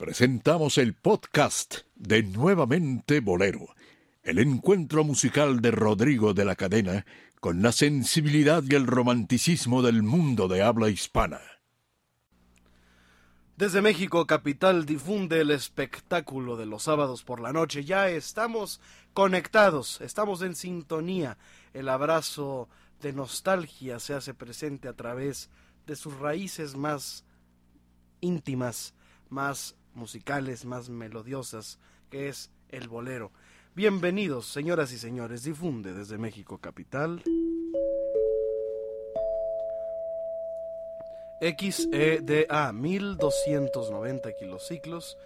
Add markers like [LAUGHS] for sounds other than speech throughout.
presentamos el podcast de Nuevamente Bolero, el encuentro musical de Rodrigo de la Cadena con la sensibilidad y el romanticismo del mundo de habla hispana. Desde México Capital difunde el espectáculo de los sábados por la noche. Ya estamos conectados, estamos en sintonía. El abrazo de nostalgia se hace presente a través de sus raíces más íntimas, más musicales, más melodiosas, que es el bolero. Bienvenidos, señoras y señores, difunde desde México Capital. XEDA 1290 kilociclos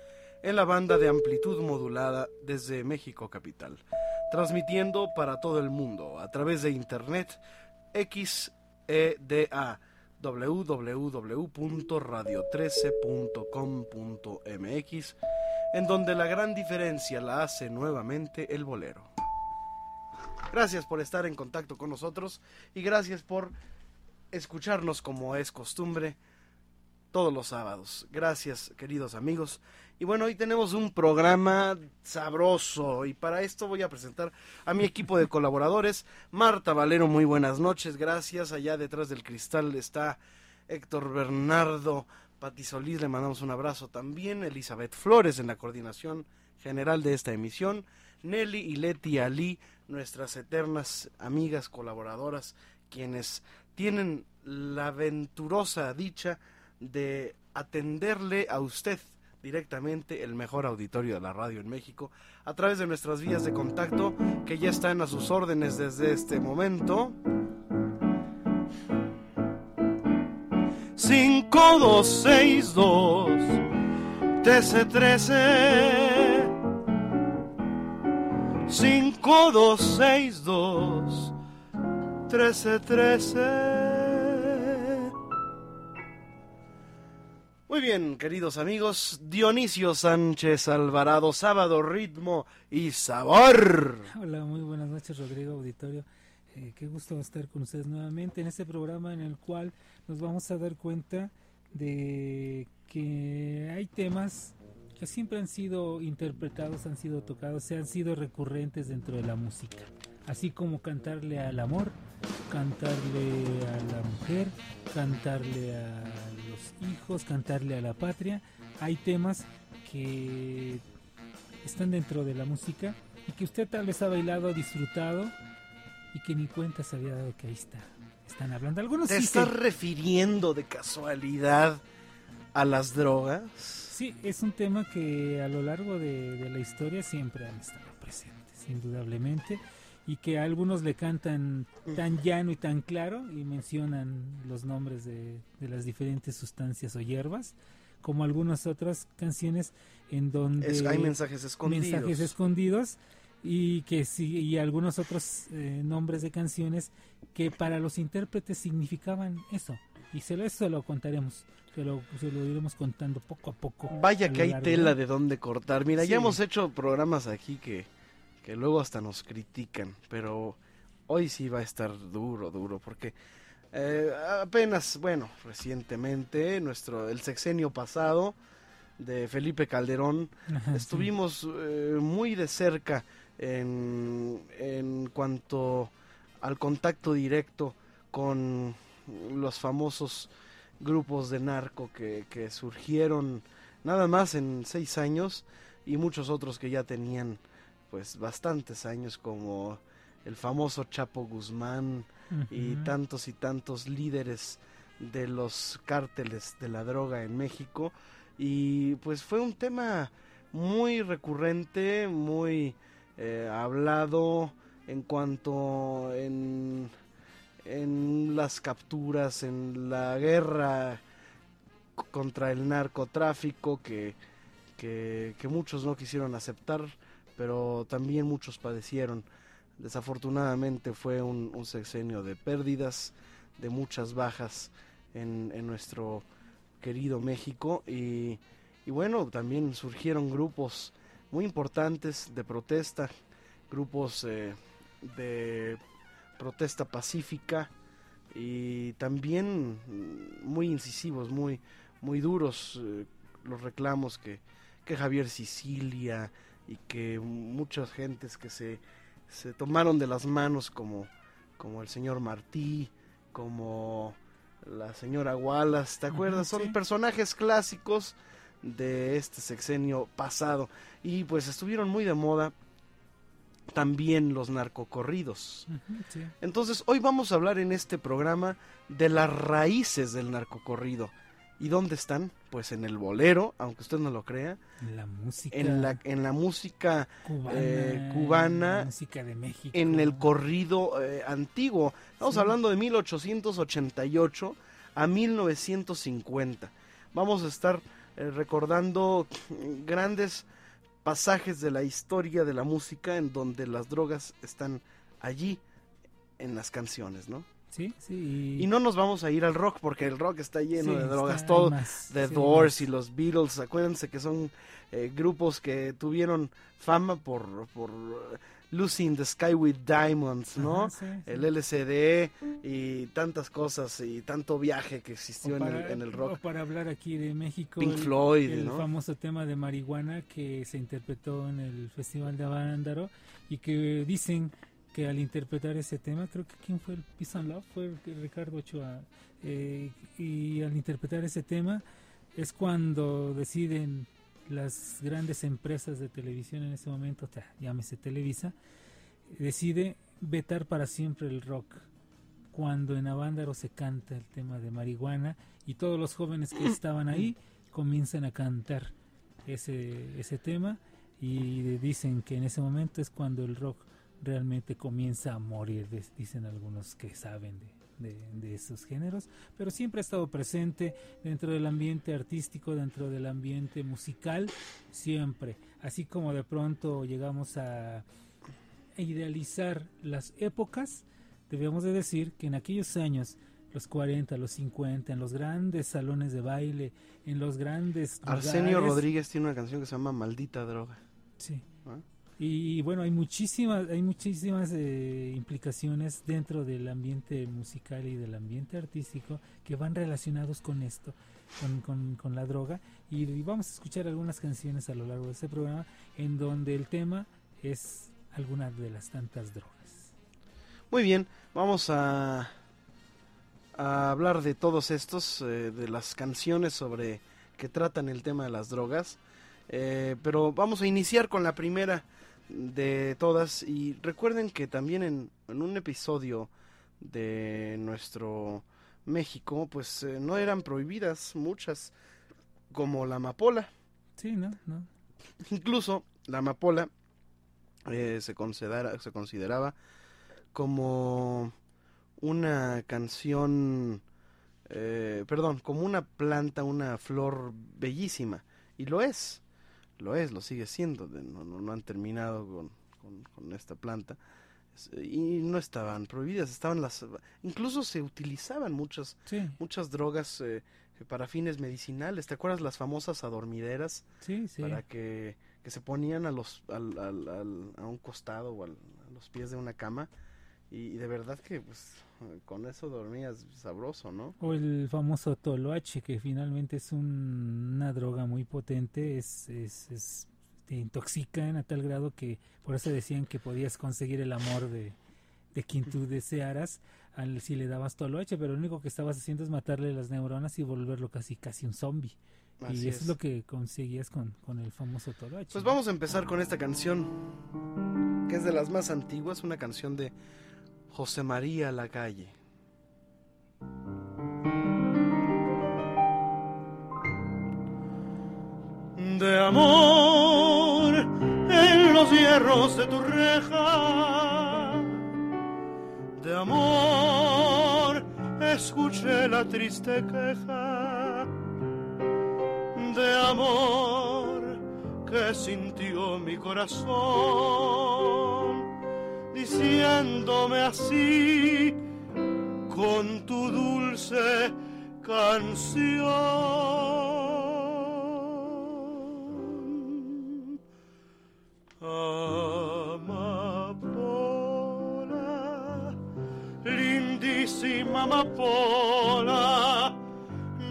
en la banda de amplitud modulada desde México Capital, transmitiendo para todo el mundo a través de internet XEDA www.radio13.com.mx, en donde la gran diferencia la hace nuevamente el bolero. Gracias por estar en contacto con nosotros y gracias por escucharnos como es costumbre todos los sábados. Gracias, queridos amigos. Y bueno, hoy tenemos un programa sabroso y para esto voy a presentar a mi equipo de colaboradores. Marta Valero, muy buenas noches, gracias. Allá detrás del cristal está Héctor Bernardo Pati Solís, le mandamos un abrazo también. Elizabeth Flores en la coordinación general de esta emisión. Nelly y Leti Ali, nuestras eternas amigas colaboradoras, quienes tienen la venturosa dicha de atenderle a usted directamente el mejor auditorio de la radio en México a través de nuestras vías de contacto que ya están a sus órdenes desde este momento. 5262 TC13 5262 1313 Muy bien, queridos amigos, Dionisio Sánchez Alvarado, sábado, ritmo y sabor. Hola, muy buenas noches, Rodrigo Auditorio. Eh, qué gusto estar con ustedes nuevamente en este programa en el cual nos vamos a dar cuenta de que hay temas que siempre han sido interpretados, han sido tocados, se han sido recurrentes dentro de la música así como cantarle al amor, cantarle a la mujer, cantarle a los hijos, cantarle a la patria. Hay temas que están dentro de la música y que usted tal vez ha bailado, disfrutado y que ni cuenta se había dado que ahí está. Están hablando. Algunos ¿Te estás refiriendo de casualidad a las drogas? Sí, es un tema que a lo largo de, de la historia siempre han estado presentes, indudablemente y que algunos le cantan tan llano y tan claro y mencionan los nombres de, las diferentes sustancias o hierbas, como algunas otras canciones en donde hay mensajes escondidos. Mensajes escondidos y que sí, y algunos otros eh, nombres de canciones que para los intérpretes significaban eso. Y se lo, eso lo contaremos, se lo, se lo iremos contando poco a poco. Vaya que hay tela de dónde cortar. Mira, ya hemos hecho programas aquí que que luego hasta nos critican, pero hoy sí va a estar duro, duro, porque eh, apenas, bueno, recientemente, nuestro, el sexenio pasado de Felipe Calderón, estuvimos eh, muy de cerca en, en cuanto al contacto directo con los famosos grupos de narco que, que surgieron nada más en seis años y muchos otros que ya tenían pues bastantes años como el famoso Chapo Guzmán y tantos y tantos líderes de los cárteles de la droga en México. Y pues fue un tema muy recurrente, muy eh, hablado en cuanto en, en las capturas, en la guerra contra el narcotráfico que, que, que muchos no quisieron aceptar pero también muchos padecieron. Desafortunadamente fue un, sexenio de pérdidas, de muchas bajas en, nuestro querido México y, bueno, también surgieron grupos muy importantes de protesta, grupos eh, de protesta pacífica y también muy incisivos, muy, muy duros eh, los reclamos que, que Javier Sicilia y que muchas gentes que se, se tomaron de las manos como, como el señor Martí, como la señora Wallace, ¿te acuerdas? Son personajes clásicos de este sexenio pasado y pues estuvieron muy de moda también los narcocorridos. Entonces, hoy vamos a hablar en este programa de las raíces del narcocorrido. ¿Y dónde están? Pues en el bolero, aunque usted no lo crea. En la música. En la, en la música cubana. Eh, música de México. En el corrido eh, antiguo. Estamos hablando de 1888 a 1950. Vamos a estar eh, recordando grandes pasajes de la historia de la música en donde las drogas están allí en las canciones, ¿no? Sí, sí. Y no nos vamos a ir al rock porque el rock está lleno de drogas. Todo, The Doors y los Beatles, acuérdense que son eh, grupos que tuvieron fama por, por Lucy in the Sky with Diamonds, ¿no? El LCD y tantas cosas y tanto viaje que existió en, el, rock. para hablar aquí de México, Pink Floyd, el famoso tema de marihuana que se interpretó en el Festival de Avándaro y que dicen que al interpretar ese tema, creo que quién fue el Peace and Love, fue Ricardo Ochoa, eh, y al interpretar ese tema es cuando deciden las grandes empresas de televisión en ese momento, llámese Televisa, decide vetar para siempre el rock. Cuando en Avándaro se canta el tema de marihuana y todos los jóvenes que estaban ahí comienzan a cantar ese, ese tema y dicen que en ese momento es cuando el rock realmente comienza a morir, dicen algunos que saben de, de, esos géneros, pero siempre ha estado presente dentro del ambiente artístico, dentro del ambiente musical, siempre. Así como de pronto llegamos a idealizar las épocas, debemos de decir que en aquellos años, los 40, los 50, en los grandes salones de baile, en los grandes... Arsenio Rodríguez tiene una canción que se llama Maldita Droga. Sí. ¿Ah? Y, bueno, hay muchísimas, hay muchísimas eh, implicaciones dentro del ambiente musical y del ambiente artístico que van relacionados con esto, con, con, la droga. Y, vamos a escuchar algunas canciones a lo largo de este programa en donde el tema es alguna de las tantas drogas. Muy bien, vamos a, a hablar de todos estos, eh, de las canciones sobre que tratan el tema de las drogas. Eh, pero vamos a iniciar con la primera de todas. Y recuerden que también en, un episodio de nuestro México, pues eh, no eran prohibidas muchas, como la amapola. Sí, no, no. Incluso la amapola eh, se, considera, se consideraba como una canción, eh, perdón, como una planta, una flor bellísima. Y lo es lo es, lo sigue siendo, no, no, han terminado con, con, esta planta y no estaban prohibidas, estaban las, incluso se utilizaban muchas, muchas drogas eh, para fines medicinales, ¿te acuerdas las famosas adormideras? Sí, sí. Para que, que se ponían a los, al, al, a un costado o a los pies de una cama y, de verdad que pues con eso dormías sabroso, ¿no? O el famoso toloache, que finalmente es una droga muy potente, es, es, te intoxican a tal grado que por eso decían que podías conseguir el amor de, de quien tú desearas al, si le dabas toloache, pero lo único que estabas haciendo es matarle las neuronas y volverlo casi casi un zombie. y eso es. lo que conseguías con, con el famoso toloache. Pues vamos a empezar con esta canción, que es de las más antiguas, una canción de José María la calle. De amor en los hierros de tu reja, de amor escuché la triste queja, de amor que sintió mi corazón diciéndome así con tu dulce canción. Amapola, lindísima amapola,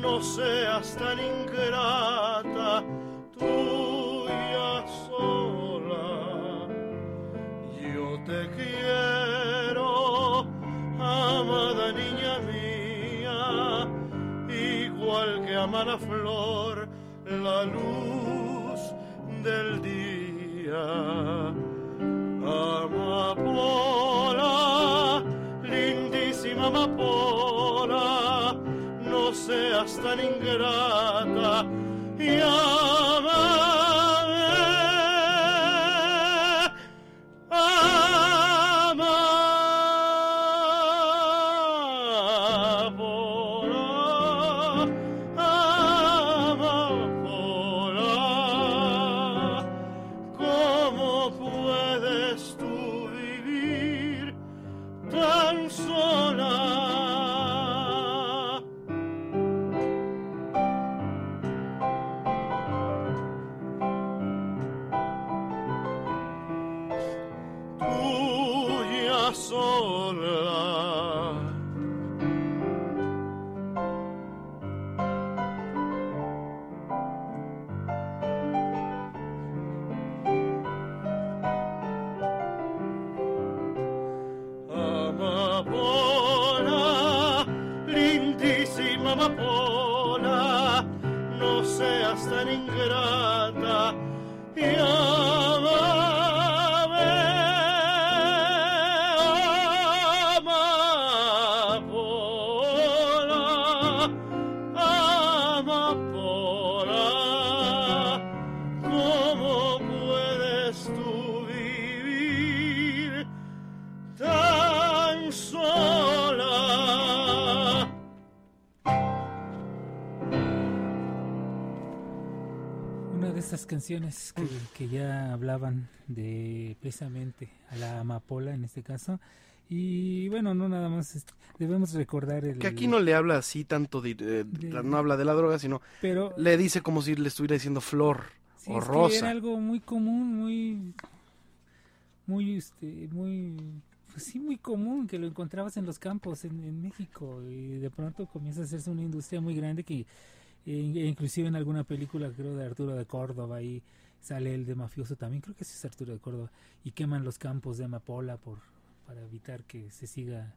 no seas tan ingrata igual que ama la flor la luz del día. Amapola, lindísima amapola, no seas tan ingrata y canciones que, ya hablaban de precisamente a la amapola en este caso. Y bueno, no nada más debemos recordar el... Que aquí no le habla así tanto, de, no habla de la droga, sino pero, le dice como si le estuviera diciendo flor o rosa. era algo muy común, muy... Muy, este, muy... Pues sí, muy común que lo encontrabas en los campos en, en México y de pronto comienza a hacerse una industria muy grande que inclusive en alguna película, creo, de Arturo de Córdoba, ahí sale el de mafioso también, creo que sí es Arturo de Córdoba, y queman los campos de amapola por, para evitar que se siga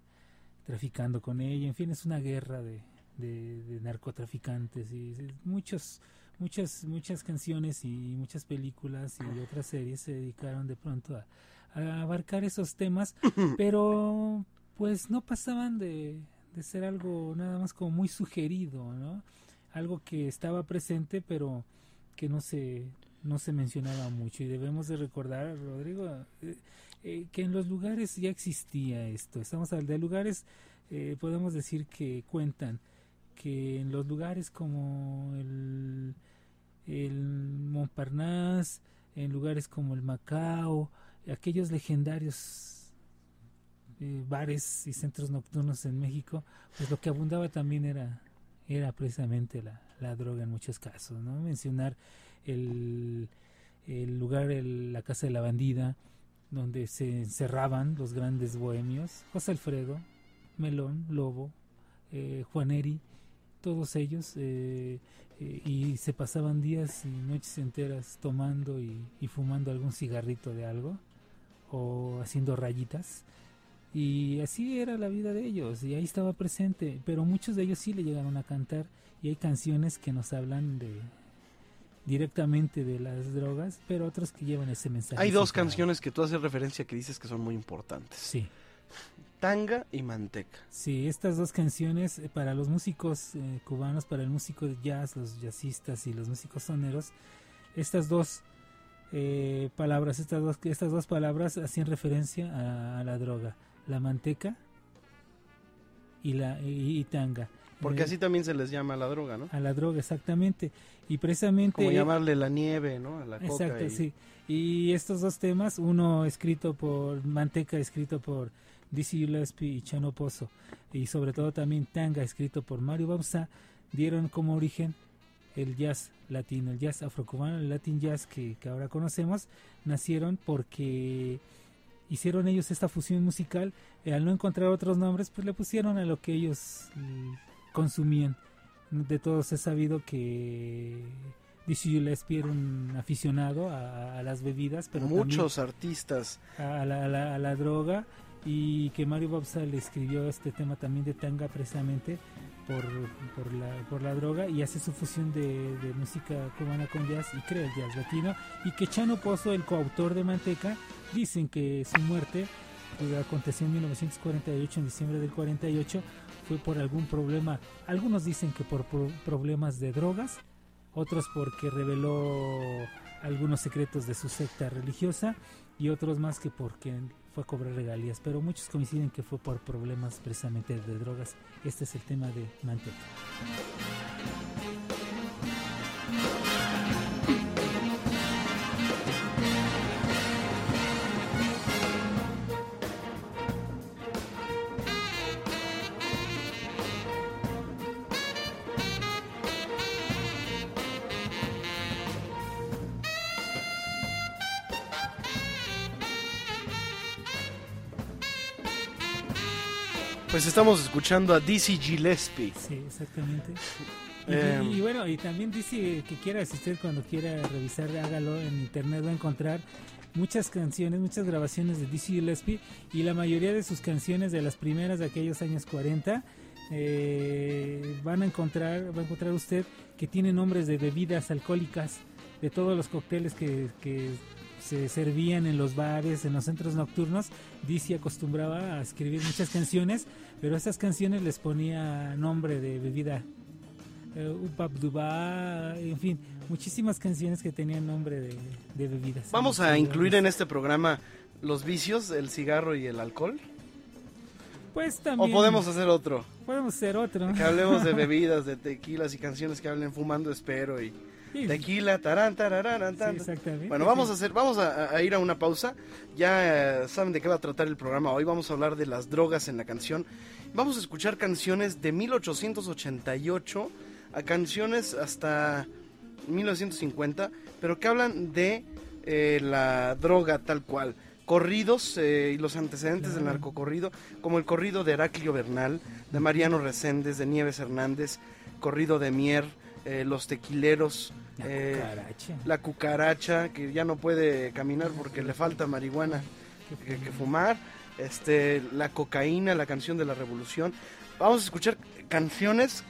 traficando con ella. En fin, es una guerra de, de, narcotraficantes y muchos muchas muchas canciones y muchas películas y otras series se dedicaron de pronto a, a abarcar esos temas [LAUGHS] pero pues no pasaban de, de ser algo nada más como muy sugerido no algo que estaba presente pero que no se no se mencionaba mucho. Y debemos de recordar Rodrigo eh, eh, que en los lugares ya existía esto. Estamos hablando de lugares eh, podemos decir que cuentan que en los lugares como el el Montparnasse en lugares como el Macao aquellos legendarios bares y centros nocturnos en México pues lo que abundaba también era era precisamente la, la droga en muchos casos, ¿no? Mencionar el, el lugar, la casa de la bandida, donde se encerraban los grandes bohemios, José Alfredo, Melón, Lobo, eh, Juaneri, todos ellos, eh, eh, y se pasaban días y noches enteras tomando y, y, fumando algún cigarrito de algo, o haciendo rayitas, y así era la vida de ellos, y ahí estaba presente, pero muchos de ellos sí le llegaron a cantar, y hay canciones que nos hablan de directamente de las drogas, pero otros que llevan ese mensaje. Hay dos canciones que tú haces referencia que dices que son muy importantes. Sí. Tanga y Manteca. Sí, estas dos canciones eh, para los músicos eh, cubanos, para el músico de jazz, los jazzistas y los músicos soneros, estas dos eh, palabras, estas dos, estas dos palabras hacían referencia a la droga la manteca y la y, tanga. Porque eh, así también se les llama a la droga, ¿no? A la droga, exactamente. Y precisamente... Como llamarle la nieve, ¿no? A la exacto, y... sí. Y estos dos temas, uno escrito por Manteca, escrito por Dizzy Gillespie y Chano Pozo, y sobre todo también Tanga, escrito por Mario Bausa, dieron como origen el jazz latino, el jazz afrocubano, el latin jazz que, que ahora conocemos, nacieron porque hicieron ellos esta fusión musical, eh, al no encontrar otros nombres, pues le pusieron a lo que ellos mm, consumían. De todos he sabido que Dizzy Gillespie era un aficionado a, las bebidas, pero muchos artistas a la, a, la, droga y que Mario Babsa le escribió este tema también de tanga precisamente por, por, la, por la droga y hace su fusión de, música cubana con jazz y crea el jazz latino. Y que Chano Pozo, el coautor de Manteca, dicen que su muerte que aconteció en 1948, en diciembre del 48, fue por algún problema, algunos dicen que por problemas de drogas, otros porque reveló algunos secretos de su secta religiosa y otros más que porque fue a cobrar regalías, pero muchos coinciden que fue por problemas precisamente de drogas. Este es el tema de Manteca. Pues estamos escuchando a Dizzy Gillespie. Sí, exactamente. Em. Y, bueno, y también dice que quiera asistir cuando quiera revisar, hágalo en internet, va a encontrar muchas canciones, muchas grabaciones de Dizzy Gillespie y la mayoría de sus canciones de las primeras de aquellos años 40 eh, van a encontrar, va a encontrar usted que tiene nombres de bebidas alcohólicas, de todos los cócteles que, que se servían en los bares, en los centros nocturnos. Dizzy acostumbraba a escribir muchas canciones, pero esas canciones les ponía nombre de bebida. Uh, Upap en fin, muchísimas canciones que tenían nombre de, bebidas. Vamos a incluir en este programa los vicios, el cigarro y el alcohol. Pues también. ¿O podemos hacer otro? Podemos hacer otro. Que hablemos de [LAUGHS] bebidas, de tequilas y canciones que hablen fumando espero y Tequila, tarán, tararán, exactamente. Bueno, vamos a hacer, vamos a, ir a una pausa. Ya eh, saben de qué va a tratar el programa hoy. Vamos a hablar de las drogas en la canción. Vamos a escuchar canciones de 1888 a canciones hasta 1950, pero que hablan de eh, la droga tal cual. Corridos eh, y los antecedentes del narcocorrido, como el corrido de Heraclio Bernal, de Mariano Reséndez, de Nieves Hernández, corrido de Mier, los tequileros, la, eh, cucaracha. la cucaracha, que ya no puede caminar porque le falta marihuana que, fumar. Este, la cocaína, la canción de la revolución. Vamos a escuchar canciones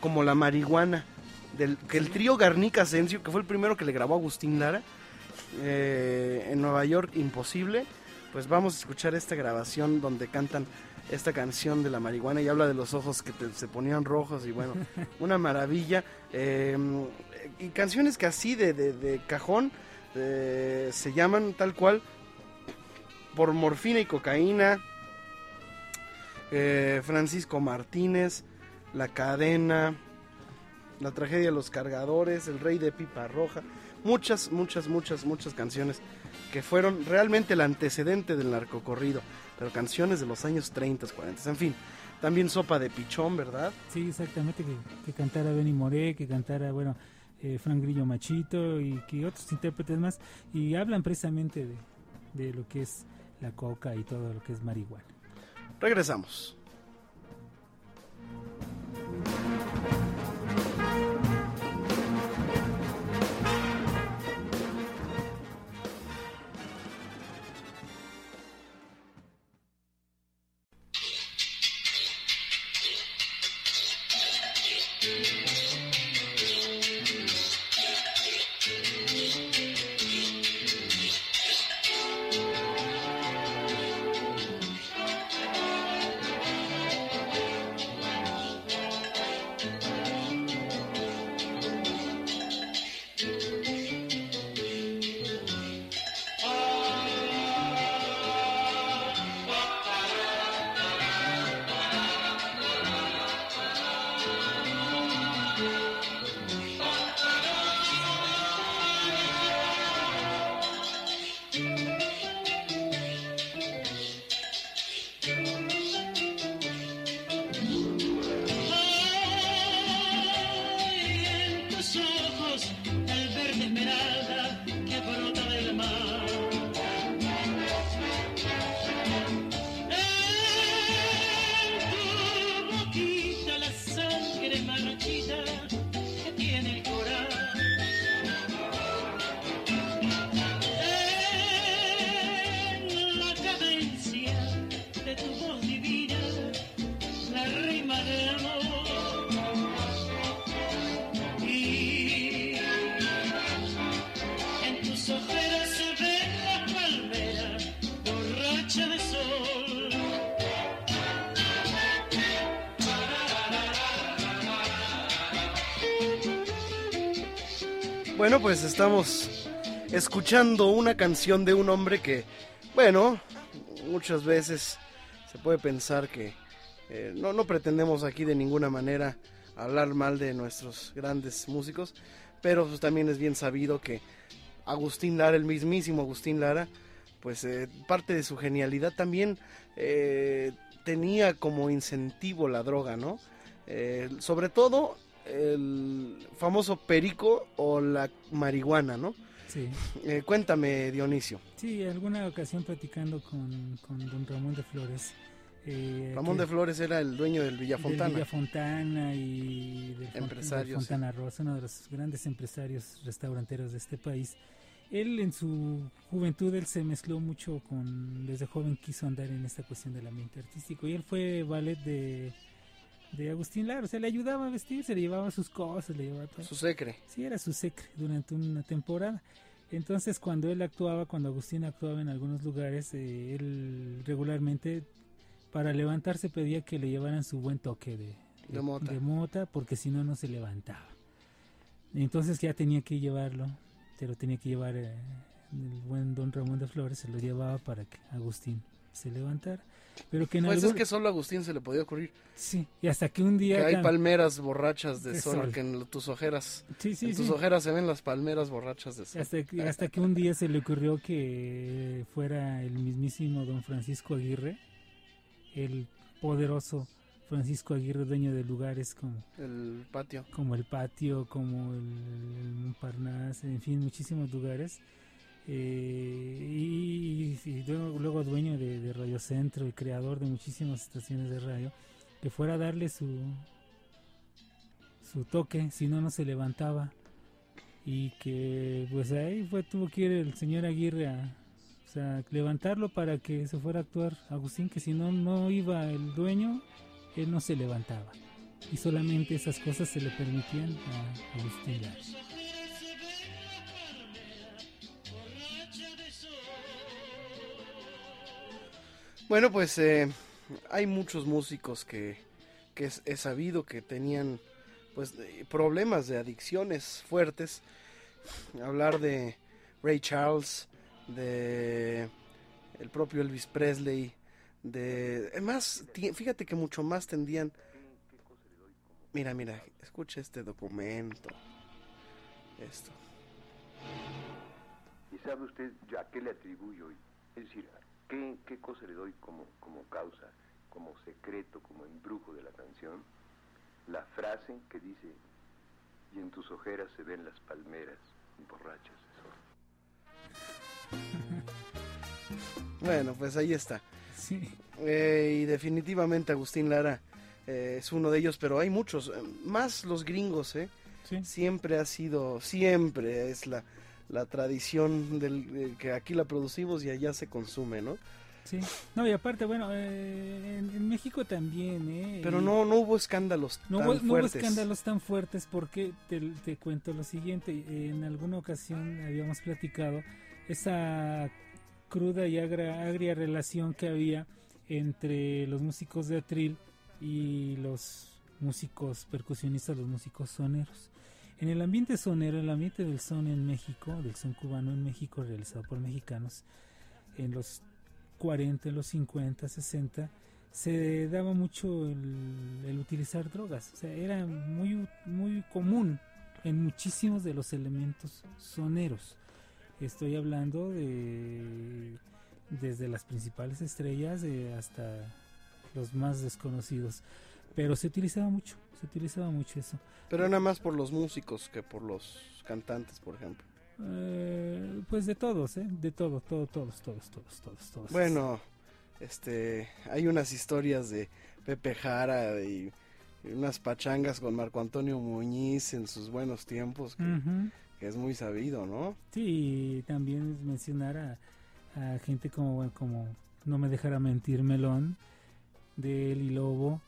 como La marihuana, del, que el trío Garnica Asensio, que fue el primero que le grabó a Agustín Lara, eh, en Nueva York, Imposible. Pues vamos a escuchar esta grabación donde cantan esta canción de la marihuana y habla de los ojos que se ponían rojos y bueno, [LAUGHS] una maravilla. Em, y canciones que así de, de, cajón eh, se llaman tal cual por morfina y cocaína. Eh, Francisco Martínez, La cadena, La tragedia de los cargadores, El rey de pipa roja. Muchas, muchas, muchas, muchas canciones que fueron realmente el antecedente del narcocorrido pero canciones de los años 30, 40, en fin. También Sopa de Pichón, ¿verdad? Sí, exactamente, que, cantara Benny Moré, que cantara, bueno, eh, Frank Grillo Machito y que otros intérpretes más, y hablan precisamente de, de lo que es la coca y todo lo que es marihuana. Regresamos. Bueno, pues estamos escuchando una canción de un hombre que, bueno, muchas veces se puede pensar que eh, no, pretendemos aquí de ninguna manera hablar mal de nuestros grandes músicos, pero pues también es bien sabido que Agustín Lara, el mismísimo Agustín Lara, pues eh, parte de su genialidad también eh, tenía como incentivo la droga, ¿no? sobre todo el famoso perico o la marihuana, ¿no? Sí. cuéntame, Dionisio. Sí, alguna ocasión platicando con, con don Ramón de Flores, eh, Ramón de Flores era el dueño del Villafontana. Del Villafontana y del Empresario, Fontana Rosa, uno de los grandes empresarios restauranteros de este país. Él en su juventud él se mezcló mucho con desde joven quiso andar en esta cuestión del ambiente artístico y él fue ballet de de Agustín Lara, o sea, le ayudaba a vestir, se le llevaba sus cosas, le llevaba todo. Su secre. Sí, era su secre durante una temporada. Entonces, cuando él actuaba, cuando Agustín actuaba en algunos lugares, eh, él regularmente para levantarse pedía que le llevaran su buen toque de, de, mota. porque si no, no se levantaba. Entonces ya tenía que llevarlo, pero tenía que llevar eh, el buen don Ramón de Flores, se lo llevaba para que Agustín se levantara. Pero que pues es que solo a Agustín se le podía ocurrir. Sí, y hasta que un día... Que hay palmeras borrachas de, sol, que en tus ojeras... Sí, sí, en tus ojeras se ven las palmeras borrachas de sol. Hasta que, hasta que un día se le ocurrió que fuera el mismísimo don Francisco Aguirre el poderoso Francisco Aguirre, dueño de lugares como el patio, como el patio, como el, Parnas, en fin, muchísimos lugares. Eh, y, luego, dueño de, Radio Centro y creador de muchísimas estaciones de radio, que fuera a darle su su toque, si no no se levantaba y que pues ahí fue tuvo que ir el señor Aguirre a, o sea, levantarlo para que se fuera a actuar Agustín, que si no, no iba el dueño, él no se levantaba. Y solamente esas cosas se le permitían a Agustín Bueno, pues eh, hay muchos músicos que, que he sabido que tenían pues problemas de adicciones fuertes. Hablar de Ray Charles, de el propio Elvis Presley, de más, fíjate que mucho más tendían. Mira, mira, escucha este documento. Esto. ¿Y sabe usted a qué le atribuyo? Es decir, ¿qué, qué cosa le doy como, como causa, como secreto, como embrujo de la canción? La frase que dice, y en tus ojeras se ven las palmeras borrachas. [LAUGHS] Bueno, pues ahí está. Sí. Eh, y definitivamente Agustín Lara eh, es uno de ellos, pero hay muchos, más los gringos, ¿eh? Siempre ha sido, siempre es la, la tradición del que aquí la producimos y allá se consume, ¿no? Sí. No, y aparte, bueno, en, México también, ¿eh? Pero no, no hubo escándalos no tan hubo, fuertes. No hubo escándalos tan fuertes porque te, te cuento lo siguiente. En alguna ocasión habíamos platicado esa cruda y agria, relación que había entre los músicos de atril y los músicos percusionistas, los músicos soneros. En el ambiente sonero, el ambiente del son en México, del son cubano en México realizado por mexicanos, en los 40, en los 50, 60, se daba mucho el, utilizar drogas. O sea, era muy, muy común en muchísimos de los elementos soneros. Estoy hablando de desde las principales estrellas hasta los más desconocidos. Pero se utilizaba mucho, se utilizaba mucho eso. Pero nada más por los músicos que por los cantantes, por ejemplo. Eh, pues de todos, ¿eh? De todo, todo, todos, todos, todos, todos, todos. Bueno, este, hay unas historias de Pepe Jara y, unas pachangas con Marco Antonio Muñiz en sus buenos tiempos que es muy sabido, ¿no? Sí, también mencionar a, gente como, como No me dejará mentir Melón, de Eli Lobo,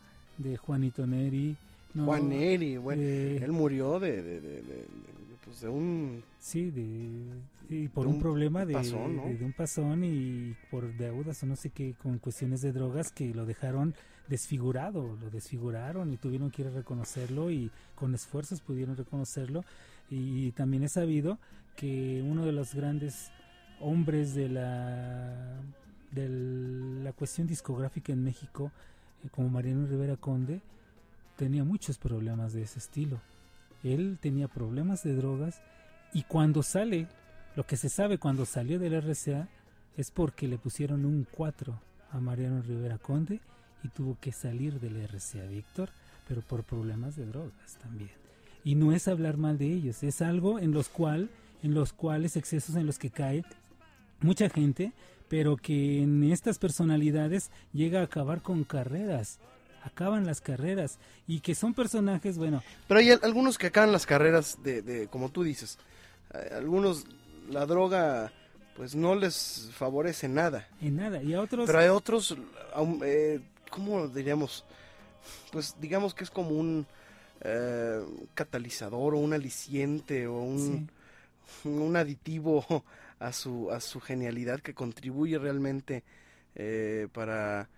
de Juanito Neri. Juan Neri, bueno, él murió de, de, de, pues de un... Sí, de, por un, problema de, de, un pasón y por deudas o no sé qué, con cuestiones de drogas que lo dejaron desfigurado, lo desfiguraron y tuvieron que ir a reconocerlo y con esfuerzos pudieron reconocerlo Y también he sabido que uno de los grandes hombres de la, de la cuestión discográfica en México, eh, como Mariano Rivera Conde, tenía muchos problemas de ese estilo. Él tenía problemas de drogas y cuando sale, lo que se sabe cuando salió del RCA es porque le pusieron un 4 a Mariano Rivera Conde y tuvo que salir del RCA Víctor, pero por problemas de drogas también. Y no es hablar mal de ellos, es algo en los cual, en los cuales excesos en los que cae mucha gente, pero que en estas personalidades llega a acabar con carreras acaban las carreras y que son personajes, bueno. Pero hay algunos que acaban las carreras de, de como tú dices, algunos la droga pues no les favorece nada. En nada, y a otros... Pero hay otros, eh, ¿cómo diríamos? Pues digamos que es como un eh, catalizador o un aliciente o un, un aditivo a su, a su genialidad que contribuye realmente eh, para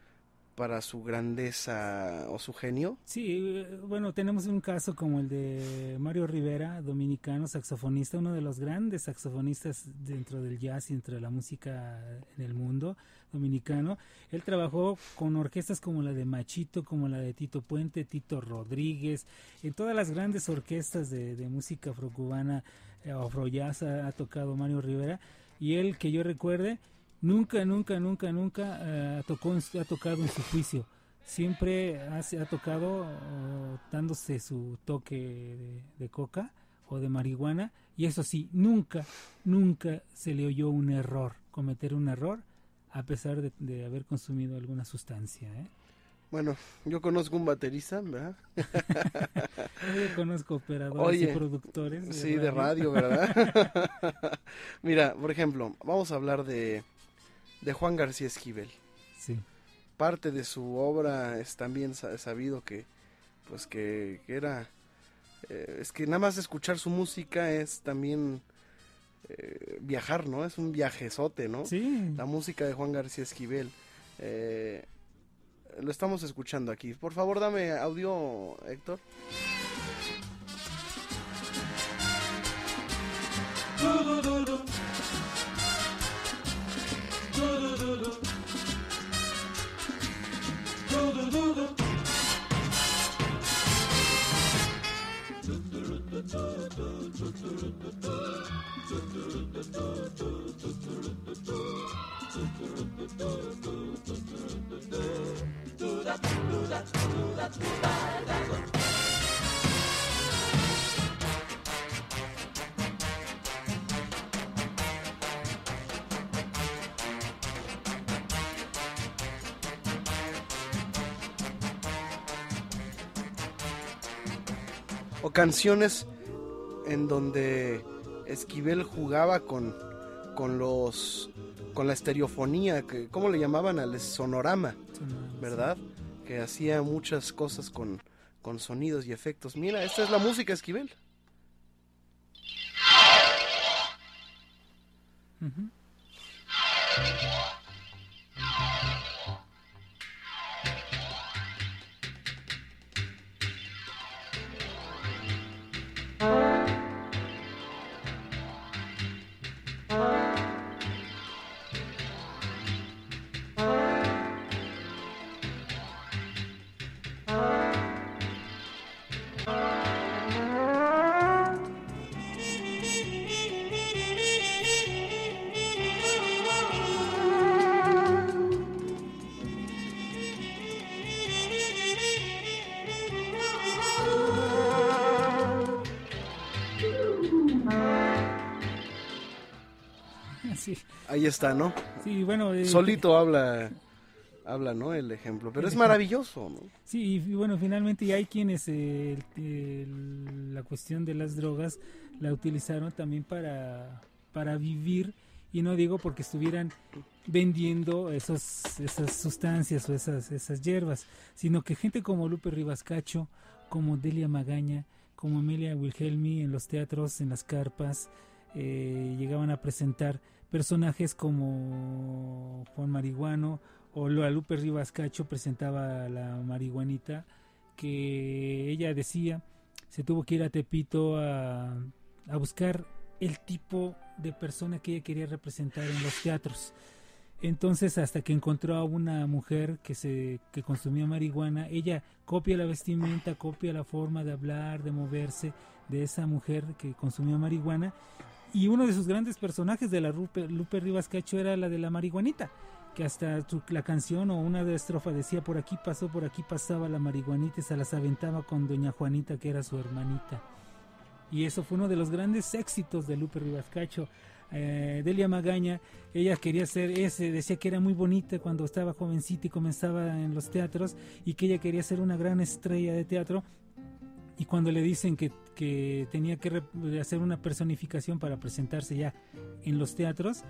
para su grandeza o su genio? Sí, bueno, tenemos un caso como el de Mario Rivera, dominicano, saxofonista, uno de los grandes saxofonistas dentro del jazz y dentro de la música en el mundo dominicano. Él trabajó con orquestas como la de Machito, como la de Tito Puente, Tito Rodríguez, en todas las grandes orquestas de, música afrocubana eh, o afro-jazz ha tocado Mario Rivera. Y él, que yo recuerde, nunca, nunca, nunca, nunca uh, tocó, ha tocado en su juicio. Siempre ha, ha tocado uh, dándose su toque de, coca o de marihuana y eso sí, nunca, nunca se le oyó un error, cometer un error a pesar de, de haber consumido alguna sustancia. ¿eh? Bueno, yo conozco un baterista, ¿verdad? yo conozco operadores y productores. De sí, radio. de radio, ¿verdad? [LAUGHS] Mira, por ejemplo, vamos a hablar de de Juan García Esquivel. Sí. Parte de su obra es también sabido que, pues que, era, eh, es que nada más escuchar su música es también eh, viajar, ¿no? Es un viajezote, ¿no? Sí. La música de Juan García Esquivel. Eh, lo estamos escuchando aquí. Por favor, dame audio, Héctor. O canciones en donde Esquivel jugaba con, con los con la estereofonía, que, ¿cómo le llamaban? Al sonorama, ¿verdad? Hacía muchas cosas con, con sonidos y efectos. Mira, esta es la música Esquivel. Ahí está, ¿no? Sí, bueno. Eh, Solito habla, habla, ¿no? El ejemplo, pero es maravilloso, ¿no? Sí, y bueno, finalmente hay quienes eh, la cuestión de las drogas la utilizaron también para, para vivir, y no digo porque estuvieran vendiendo esos, esas sustancias o esas, esas hierbas, sino que gente como Lupe Rivas Cacho, como Delia Magaña, como Amelia Wilhelmi en los teatros, en las carpas, eh, llegaban a presentar personajes como Juan Marihuano o la Lupe Rivas Cacho presentaba a la marihuanita que ella decía se tuvo que ir a Tepito a, a buscar el tipo de persona que ella quería representar en los teatros. Entonces, hasta que encontró a una mujer que se que consumía marihuana, ella copia la vestimenta, copia la forma de hablar, de moverse de esa mujer que consumía marihuana. Y uno de sus grandes personajes de la Lupe, Lupe Rivas Cacho era la de la marihuanita, que hasta la canción o una de estrofa decía por aquí pasó, por aquí pasaba la marihuanita y se las aventaba con doña Juanita, que era su hermanita. Y eso fue uno de los grandes éxitos de Lupe Rivas Cacho eh, Delia Magaña, ella quería ser ese, decía que era muy bonita cuando estaba jovencita y comenzaba en los teatros y que ella quería ser una gran estrella de teatro. Y cuando le dicen que, que tenía que hacer una personificación para presentarse ya en los teatros,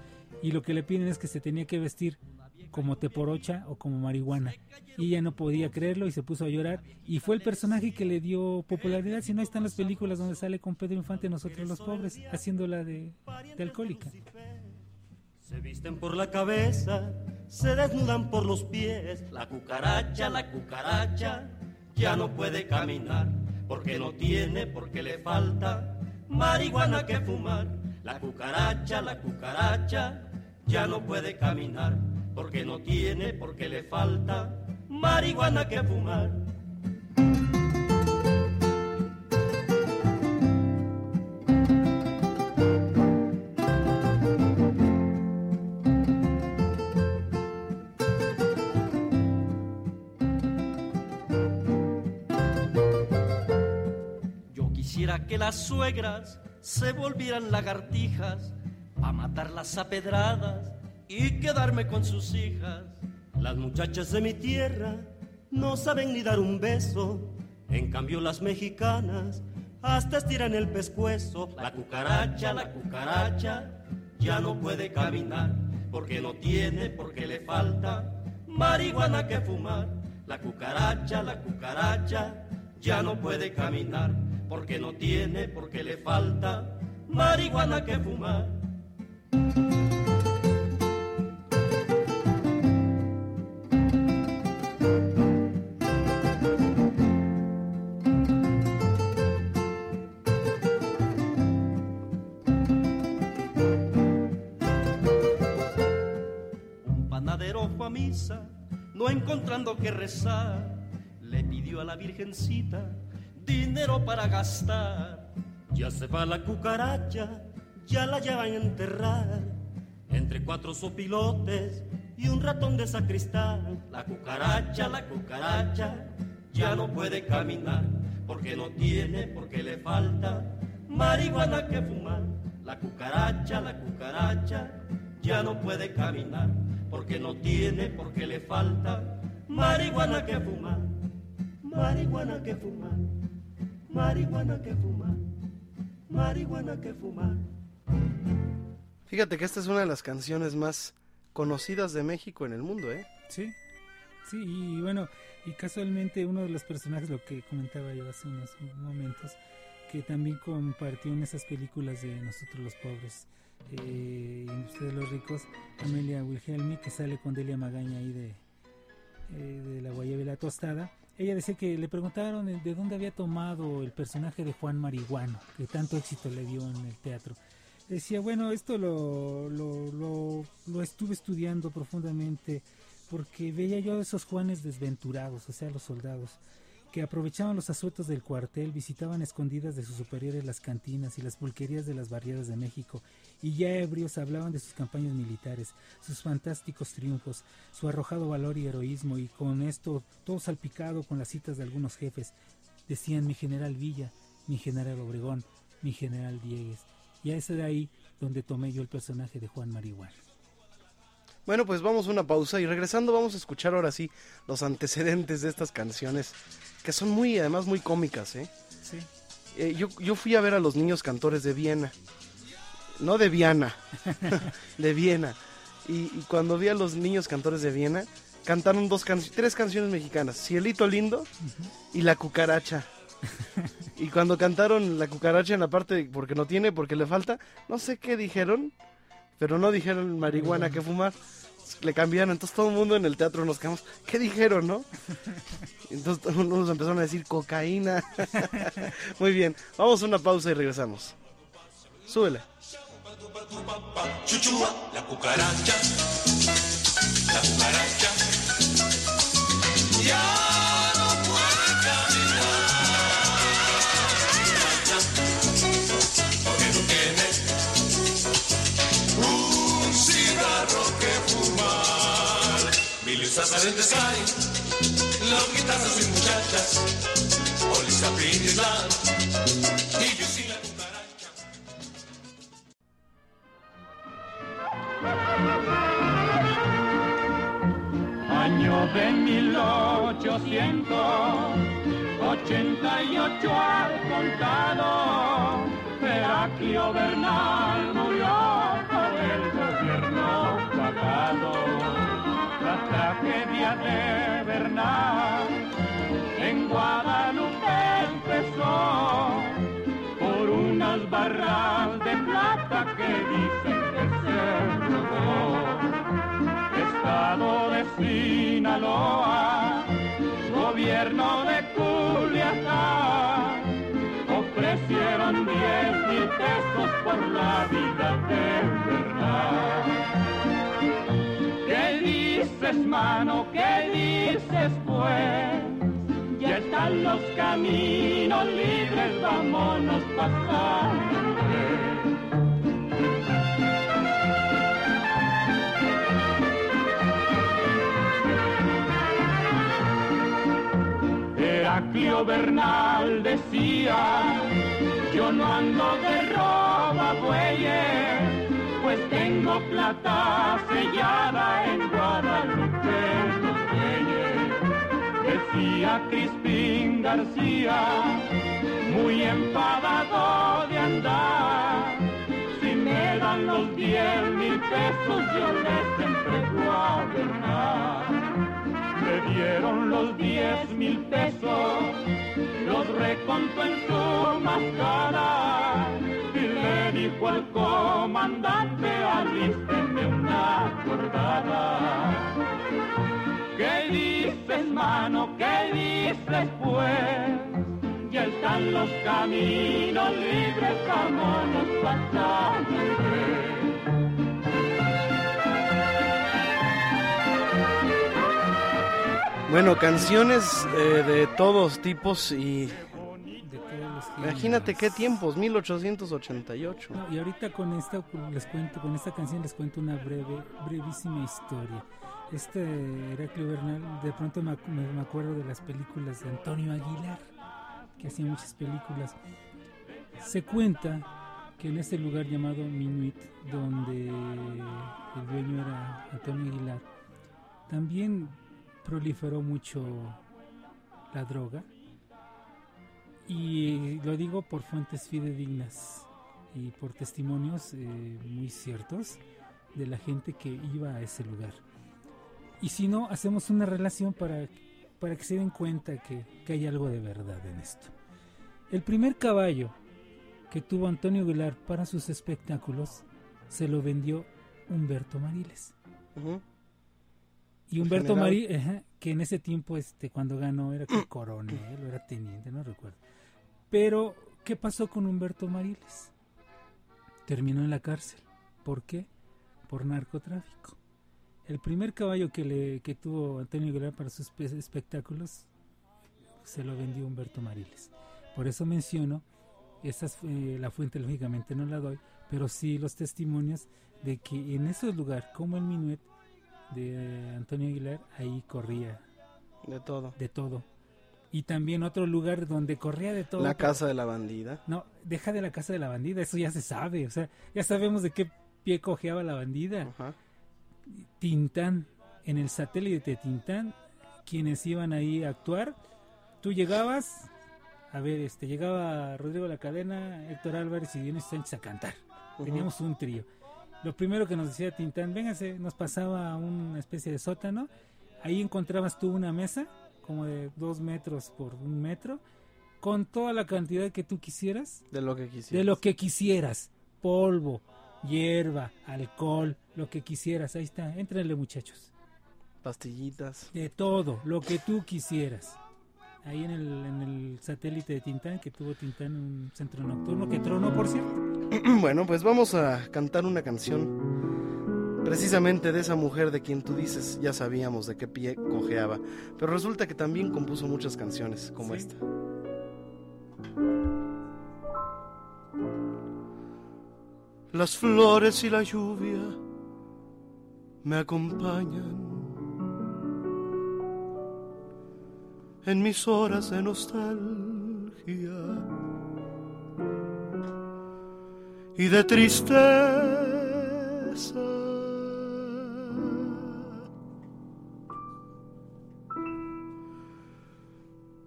y lo que le piden es que se tenía que vestir como teporocha o como marihuana. Y ella no podía creerlo y se puso a llorar. Y fue el personaje que le dio popularidad. Si no, están las películas donde sale con Pedro Infante, nosotros los pobres, haciéndola de, de alcohólica. Se visten por la cabeza, se desnudan por los pies. La cucaracha, la cucaracha, ya no puede caminar. Porque no tiene, porque le falta marihuana que fumar. La cucaracha, la cucaracha, ya no puede caminar porque no tiene, porque le falta marihuana que fumar. Que las suegras se volvieran lagartijas a matarlas a pedradas y quedarme con sus hijas. Las muchachas de mi tierra no saben ni dar un beso, en cambio las mexicanas hasta estiran el pescuezo. La cucaracha, la cucaracha ya no puede caminar porque no tiene, porque le falta marihuana que fumar. La cucaracha, la cucaracha ya no puede caminar porque no tiene, porque le falta marihuana que fumar. no encontrando que rezar, le pidió a la Virgencita dinero para gastar. Ya se va la cucaracha, ya la llevan a enterrar, entre cuatro sopilotes y un ratón de sacristán. La cucaracha, la cucaracha, ya no puede caminar, porque no tiene, porque le falta marihuana que fumar. La cucaracha, la cucaracha, ya no puede caminar porque no tiene, porque le falta marihuana que fumar, marihuana que fumar, marihuana que fumar, marihuana que fumar. Fíjate que esta es una de las canciones más conocidas de México en el mundo, ¿eh? Sí, sí, y bueno, y casualmente uno de los personajes, lo que comentaba yo hace unos momentos, que también compartió en esas películas de Nosotros los Pobres, eh, Ustedes los Ricos, Amelia Wilhelmi, que sale con Delia Magaña ahí de, eh, de la Guayabela Tostada. Ella decía que le preguntaron de dónde había tomado el personaje de Juan Marihuano, que tanto éxito le dio en el teatro. Decía, bueno, esto lo, lo, lo, lo estuve estudiando profundamente porque veía yo a esos Juanes desventurados, o sea, los soldados que aprovechaban los asuetos del cuartel, visitaban escondidas de sus superiores las cantinas y las pulquerías de las barriadas de México, y ya ebrios hablaban de sus campañas militares, sus fantásticos triunfos, su arrojado valor y heroísmo, y con esto todo salpicado con las citas de algunos jefes, decían mi general Villa, mi general Obregón, mi general Diegues, y a ese de ahí donde tomé yo el personaje de Juan Marihuana. Bueno, pues vamos a una pausa y regresando vamos a escuchar ahora sí los antecedentes de estas canciones, que son muy, además muy cómicas, ¿eh? Sí. Eh, yo, yo fui a ver a los niños cantores de Viena, no de Viana, [LAUGHS] de Viena. Y, cuando vi a los niños cantores de Viena, cantaron dos tres canciones mexicanas, Cielito Lindo y La Cucaracha. [LAUGHS] y cuando cantaron La Cucaracha en la parte, porque no tiene, porque le falta, no sé qué dijeron, pero no dijeron marihuana que fumar. Le cambiaron, entonces todo el mundo en el teatro nos quedamos, ¿qué dijeron, no? Entonces unos empezaron a decir cocaína. [LAUGHS] Muy bien, vamos a una pausa y regresamos. Súbele. La cucaracha, la cucaracha. Ya Milisas adentro hay, loquitas sin muchachas. Polis Islam, y yo sin la cucaracha. Año de 1888 al contado, Heraclio Bernal de Bernal en Guadalupe empezó por unas barras de plata que dicen que se robó. Estado de Sinaloa, gobierno de Culiacán, ofrecieron diez mil pesos por la vida de Bernal. ¿Qué dices, mano? ¿Qué dices, pues? Ya están los caminos libres, vámonos pasando. Heraclio Bernal decía, yo no ando de roba bueyes, pues tengo plata sellada en Guadalupe. Decía Crispín García, muy enfadado de andar, si me dan los diez mil pesos yo les entrego a. Me dieron los diez mil pesos, los recontó en su máscara dijo al comandante, alísteme una acordada. ¿Qué dices, mano? ¿Qué dices, pues? Ya están los caminos libres, vámonos pasando. Bueno, canciones eh, de todos tipos y imagínate qué tiempos, 1888. No, y ahorita con esta les cuento, con esta canción les cuento una breve, brevísima historia. Este Heraclio Bernal, de pronto me- me acuerdo de las películas de Antonio Aguilar, que hacía muchas películas. Se cuenta que en este lugar llamado Minuit, donde el dueño era Antonio Aguilar, también proliferó mucho la droga. Y lo digo por fuentes fidedignas y por testimonios eh, muy ciertos de la gente que iba a ese lugar. Y si no, hacemos una relación para, para que se den cuenta que, que hay algo de verdad en esto. El primer caballo que tuvo Antonio Aguilar para sus espectáculos se lo vendió Humberto Mariles. Y Humberto general. Mariles, que en ese tiempo, este, cuando ganó, era que coronel o era teniente, no recuerdo. Pero, ¿qué pasó con Humberto Mariles? Terminó en la cárcel. ¿Por qué? Por narcotráfico. El primer caballo que, le, que tuvo Antonio Aguilar para sus espe- espectáculos se lo vendió Humberto Mariles. Por eso menciono, esa es, eh, la fuente lógicamente no la doy, pero sí los testimonios de que en esos lugares, como el Minuet de Antonio Aguilar, ahí corría De todo. de todo. Y también otro lugar donde corría de todo. La casa de la bandida. No, deja de la casa de la bandida, eso ya se sabe. O sea, ya sabemos de qué pie cojeaba la bandida. Ajá. Tintán, en el satélite de Tintán, quienes iban ahí a actuar, tú llegabas, a ver, este, llegaba Rodrigo La Cadena, Héctor Álvarez y Dionisio Sánchez a cantar. Teníamos un trío. Lo primero que nos decía Tintán, véngase, nos pasaba a una especie de sótano, ahí encontrabas tú una mesa, como de dos metros por un metro, con toda la cantidad que tú quisieras, De lo que quisieras. de lo que quisieras, polvo, hierba, alcohol, lo que quisieras, ahí está, éntrenle muchachos, Pastillitas. de todo, lo que tú quisieras. Ahí en el, en el satélite de Tintán, que tuvo Tintán un centro nocturno, que tronó por cierto. [CLEARS THROAT] bueno, pues vamos a cantar una canción precisamente de esa mujer de quien tú dices, ya sabíamos de qué pie cojeaba, pero resulta que también compuso muchas canciones como esta. Las flores y la lluvia me acompañan en mis horas de nostalgia y de tristeza.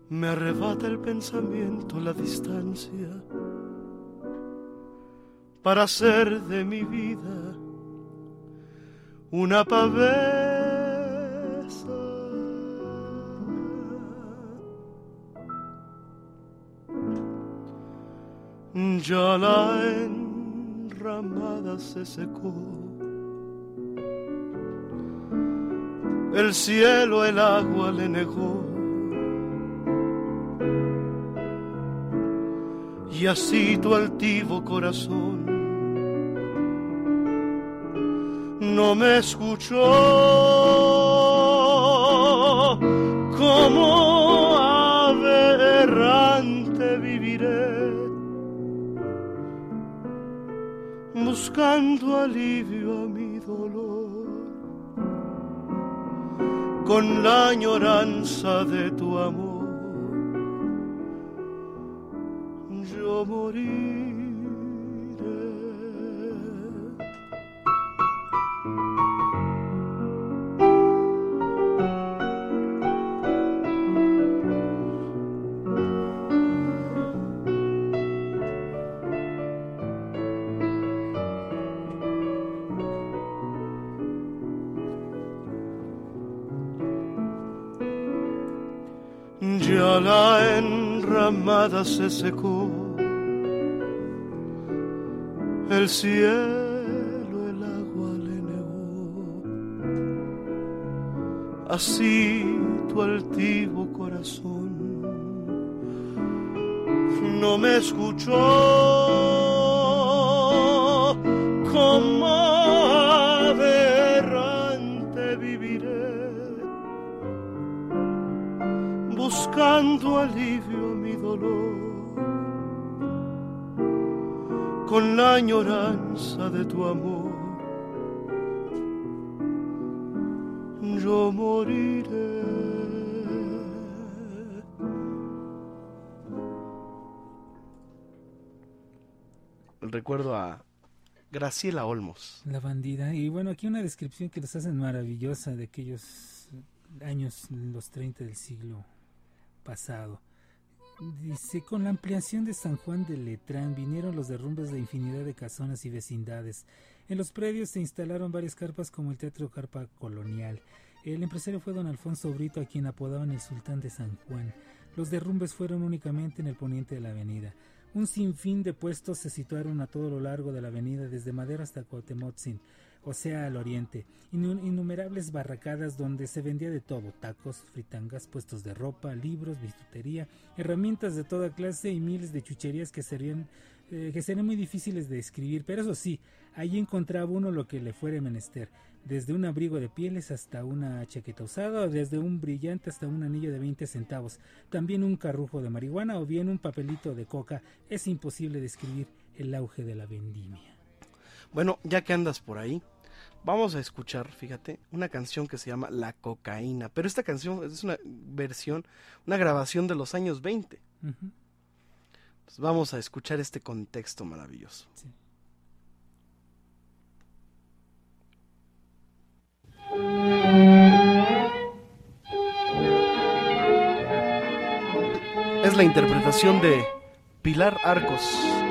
Me arrebata el pensamiento la distancia para hacer de mi vida una pavesa. Ya la enramada se secó. El cielo el agua le negó. Y así tu altivo corazón. No me escuchó como ave errante viviré buscando alivio a mi dolor. Con la añoranza de tu amor yo morí la enramada se secó, el cielo el agua le negó, así tu altivo corazón no me escuchó. Como buscando alivio la añoranza de tu amor, yo moriré. Recuerdo a Graciela Olmos. La bandida. Y bueno, aquí una descripción que les hacen maravillosa de aquellos años, los 30 del siglo pasado. Dice, con la ampliación de San Juan de Letrán vinieron los derrumbes de infinidad de casonas y vecindades. En los predios se instalaron varias carpas como el Teatro Carpa Colonial. El empresario fue don Alfonso Brito, a quien apodaban el Sultán de San Juan. Los derrumbes fueron únicamente en el poniente de la avenida. Un sinfín de puestos se situaron a todo lo largo de la avenida, desde Madera hasta Cuauhtemotzin o sea al oriente, innumerables barracadas donde se vendía de todo, tacos, fritangas, puestos de ropa, libros, bisutería, herramientas de toda clase y miles de chucherías que serían eh, que serían muy difíciles de escribir, pero eso sí, allí encontraba uno lo que le fuera menester, desde un abrigo de pieles hasta una chaqueta usada, desde un brillante hasta un anillo de 20 centavos, también un carrujo de marihuana o bien un papelito de coca, es imposible describir el auge de la vendimia. Bueno, ya que andas por ahí, Vamos a escuchar, fíjate, una canción que se llama La Cocaína, pero esta canción es una versión, una grabación de los años 20. Pues vamos a escuchar este contexto maravilloso. Es la interpretación de Pilar Arcos.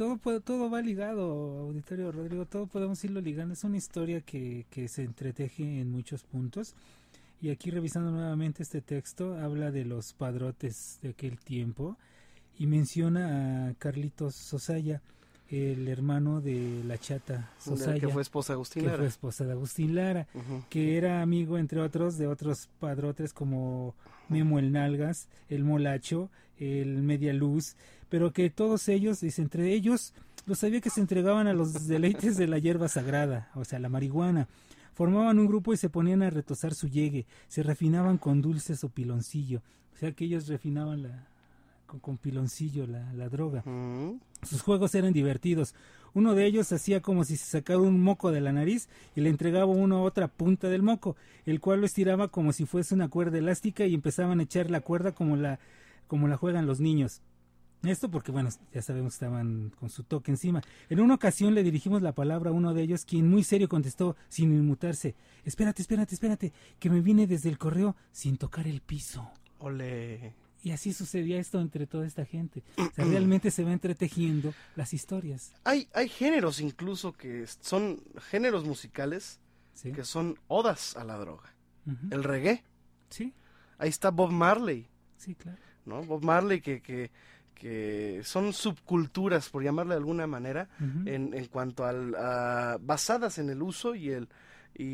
Todo, todo va ligado, Auditorio Rodrigo, todo podemos irlo ligando. Es una historia que, que se entreteje en muchos puntos. Y aquí revisando nuevamente este texto, habla de los padrotes de aquel tiempo y menciona a Carlitos Sosaya, el hermano de la chata Sosaya, que fue esposa de Agustín que Lara. fue esposa de Agustín Lara que era amigo, entre otros, de otros padrotes como Memo el Nalgas, el Molacho, el Media Luz, pero que todos ellos, dice, entre ellos, lo sabía que se entregaban a los deleites de la hierba sagrada, o sea, la marihuana. Formaban un grupo y se ponían a retosar su llegue, se refinaban con dulces o piloncillo, o sea que ellos refinaban la, con, con piloncillo la, la droga. Sus juegos eran divertidos. Uno de ellos hacía como si se sacara un moco de la nariz y le entregaba uno a otra punta del moco, el cual lo estiraba como si fuese una cuerda elástica y empezaban a echar la cuerda como la, como la juegan los niños. Esto porque, bueno, ya sabemos que estaban con su toque encima. En una ocasión le dirigimos la palabra a uno de ellos, quien muy serio contestó, sin inmutarse, espérate, espérate, espérate, que me vine desde el correo sin tocar el piso. Ole. Y así sucedía esto entre toda esta gente. O sea, realmente se va entretejiendo las historias. Hay, hay géneros incluso que son géneros musicales ¿sí? que son odas a la droga. El reggae. Sí, Ahí está Bob Marley, sí, claro. ¿no? Bob Marley que, que, que son subculturas, por llamarle de alguna manera, en, en cuanto al a- basadas en el uso y el y,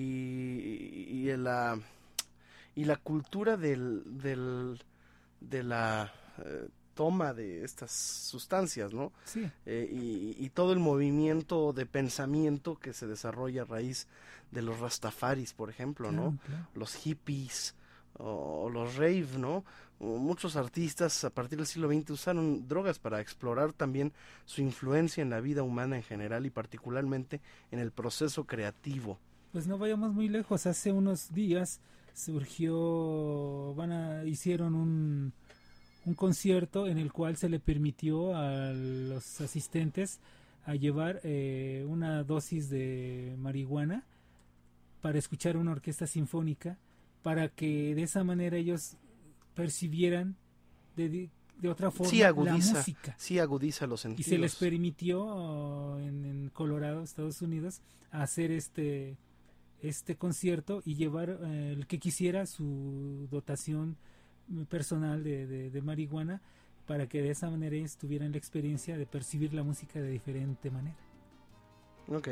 y el, la y la cultura del, del de la eh, toma de estas sustancias, ¿no? Sí, Eh, y, y todo el movimiento de pensamiento que se desarrolla a raíz de los rastafaris, por ejemplo, ¿no? claro, claro. Los hippies o, o los rave, ¿no? Muchos artistas a partir del siglo XX usaron drogas para explorar también su influencia en la vida humana en general y particularmente en el proceso creativo. Pues no vayamos muy lejos. Hace unos días surgió, van a, hicieron un, un concierto en el cual se le permitió a los asistentes a llevar eh, una dosis de marihuana para escuchar una orquesta sinfónica, para que de esa manera ellos percibieran de, de otra forma Sí agudiza, la música. sí agudiza los Y sentidos. se les permitió oh, en, en Colorado, Estados Unidos, hacer este este concierto y llevar eh, el que quisiera su dotación personal de marihuana para que de esa manera ellos tuvieran la experiencia de percibir la música de diferente manera. Ok.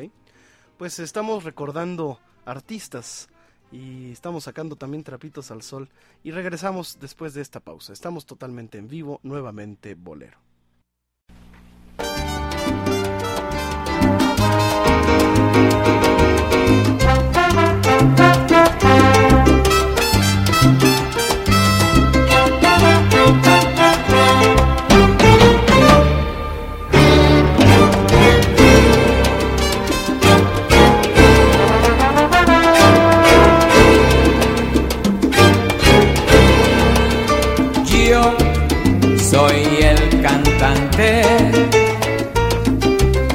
Pues estamos recordando artistas y estamos sacando también trapitos al sol y regresamos después de esta pausa. Estamos totalmente en vivo, nuevamente Bolero.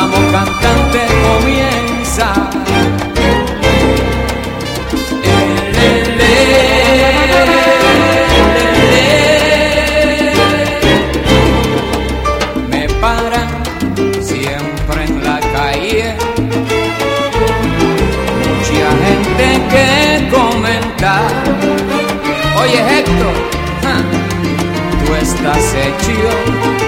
Vamos cantante, comienza. Me paran siempre en la calle mucha gente que comentar. Oye Héctor, tú estás hecho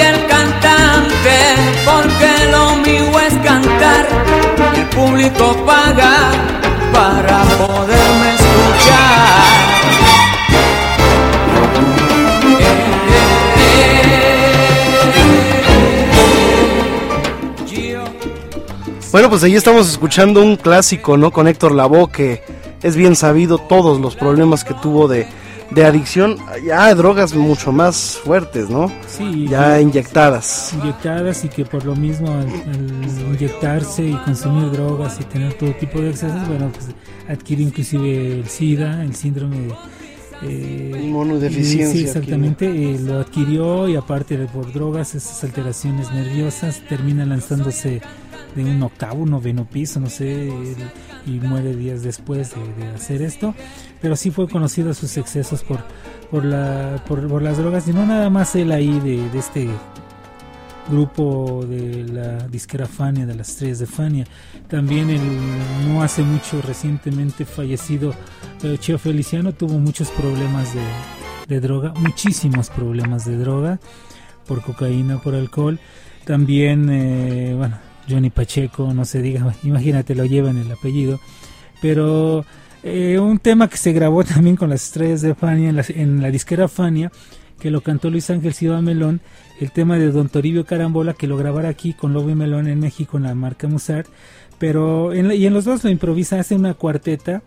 el cantante porque lo mío es cantar el público paga para poderme Bueno, pues ahí estamos escuchando un clásico, ¿no? Con Héctor Lavoe, que es bien sabido todos los problemas que tuvo de, de adicción, ya a drogas mucho más fuertes, ¿no? Sí, Ya inyectadas. inyectadas y que por lo mismo al, al inyectarse y consumir drogas y tener todo tipo de excesos, bueno, pues adquiere inclusive el SIDA, el síndrome de eh, Inmunodeficiencia Sí, exactamente, eh, lo adquirió y aparte de por drogas, esas alteraciones nerviosas, termina lanzándose de un octavo, noveno piso, no sé, y muere días después de, hacer esto. Pero sí fue conocido sus excesos por, por, la, por, las drogas y no nada más él ahí de, de este grupo de la disquera Fania, de las estrellas de Fania. También el no hace mucho recientemente fallecido eh, Cheo Feliciano tuvo muchos problemas de, de droga, muchísimos problemas de droga, por cocaína, por alcohol. También, eh, bueno, Johnny Pacheco, no se diga, [LAUGHS] imagínate, lo lleva en el apellido. Pero eh, un tema que se grabó [LAUGHS] también con las estrellas de Fania, en la, en la disquera Fania, que lo cantó Luis Ángel Silva Melón, el tema de Don Toribio Carambola, que lo grabara aquí con Lobo y Melón en México, en la marca Musart. Pero en la- y en los dos lo improvisa, hace una cuarteta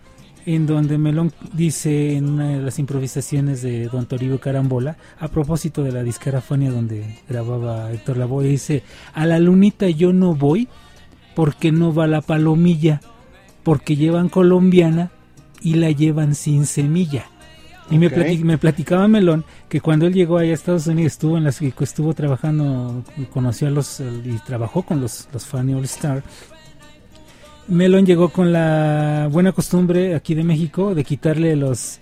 en donde Melón dice en una de las improvisaciones de Don Toribio Carambola, a propósito de la disquera Fania donde grababa Héctor Lavoe, dice, a la lunita yo no voy porque no va la palomilla, porque llevan colombiana y la llevan sin semilla. Y me, platicaba Melón que cuando él llegó allá a Estados Unidos estuvo en las estuvo trabajando, conoció a los y trabajó con los, los Funny All Star. Melón llegó con la buena costumbre aquí de México de quitarle los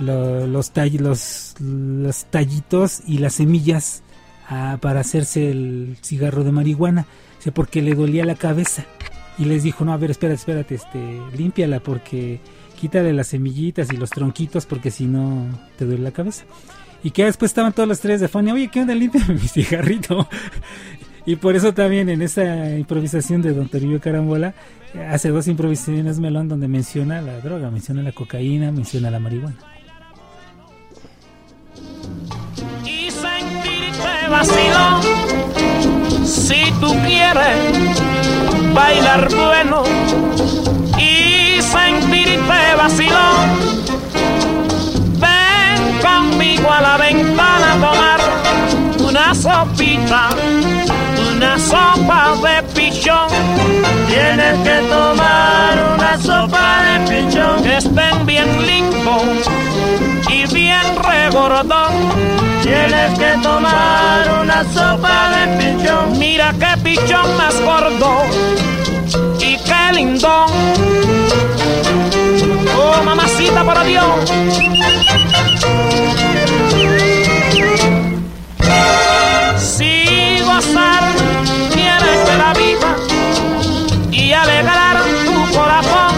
los, los tallitos y las semillas ah, para hacerse el cigarro de marihuana, o sea, porque le dolía la cabeza. Y les dijo, no, a ver, espérate, espérate, este, límpiala porque quítale las semillitas y los tronquitos porque si no te duele la cabeza. Y que después estaban todas las tres de Fania, oye, ¿qué onda? Límpiame mi cigarrito. [LAUGHS] y por eso también en esa improvisación de Don Toribio Carambola hace dos improvisaciones melón donde menciona la droga, menciona la cocaína, menciona la marihuana. Y sentirte vacilón, si tú quieres bailar bueno y sentirte vacilón, ven conmigo a la ventana a tomar una sopita, una sopa de pichón. Tienes que tomar una sopa de pichón. Que estén bien limpios y bien regordón. Tienes que tomar una sopa de pichón. Mira qué pichón más gordo y qué lindón. Oh, mamacita, por Dios. Gozar quieres de la vida y alegrar tu corazón,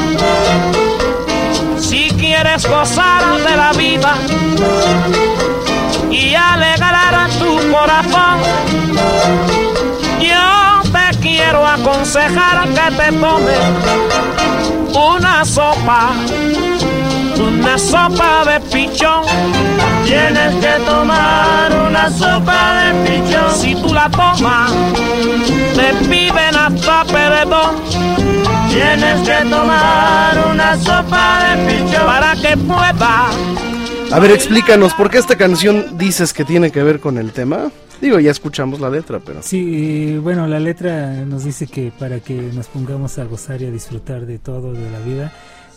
si quieres gozar de la vida y alegrar tu corazón, yo te quiero aconsejar que te tomes una sopa, una sopa de pichón. Tienes que tomar una sopa de pichón. Si tú la tomas, te piden hasta perdón. Tienes que tomar una sopa de pichón para que pueda. A ver, explícanos, ¿por qué esta canción dices que tiene que ver con el tema? Digo, ya escuchamos la letra, pero... Sí, bueno, la letra nos dice que para que nos pongamos a gozar y a disfrutar de todo, de la vida,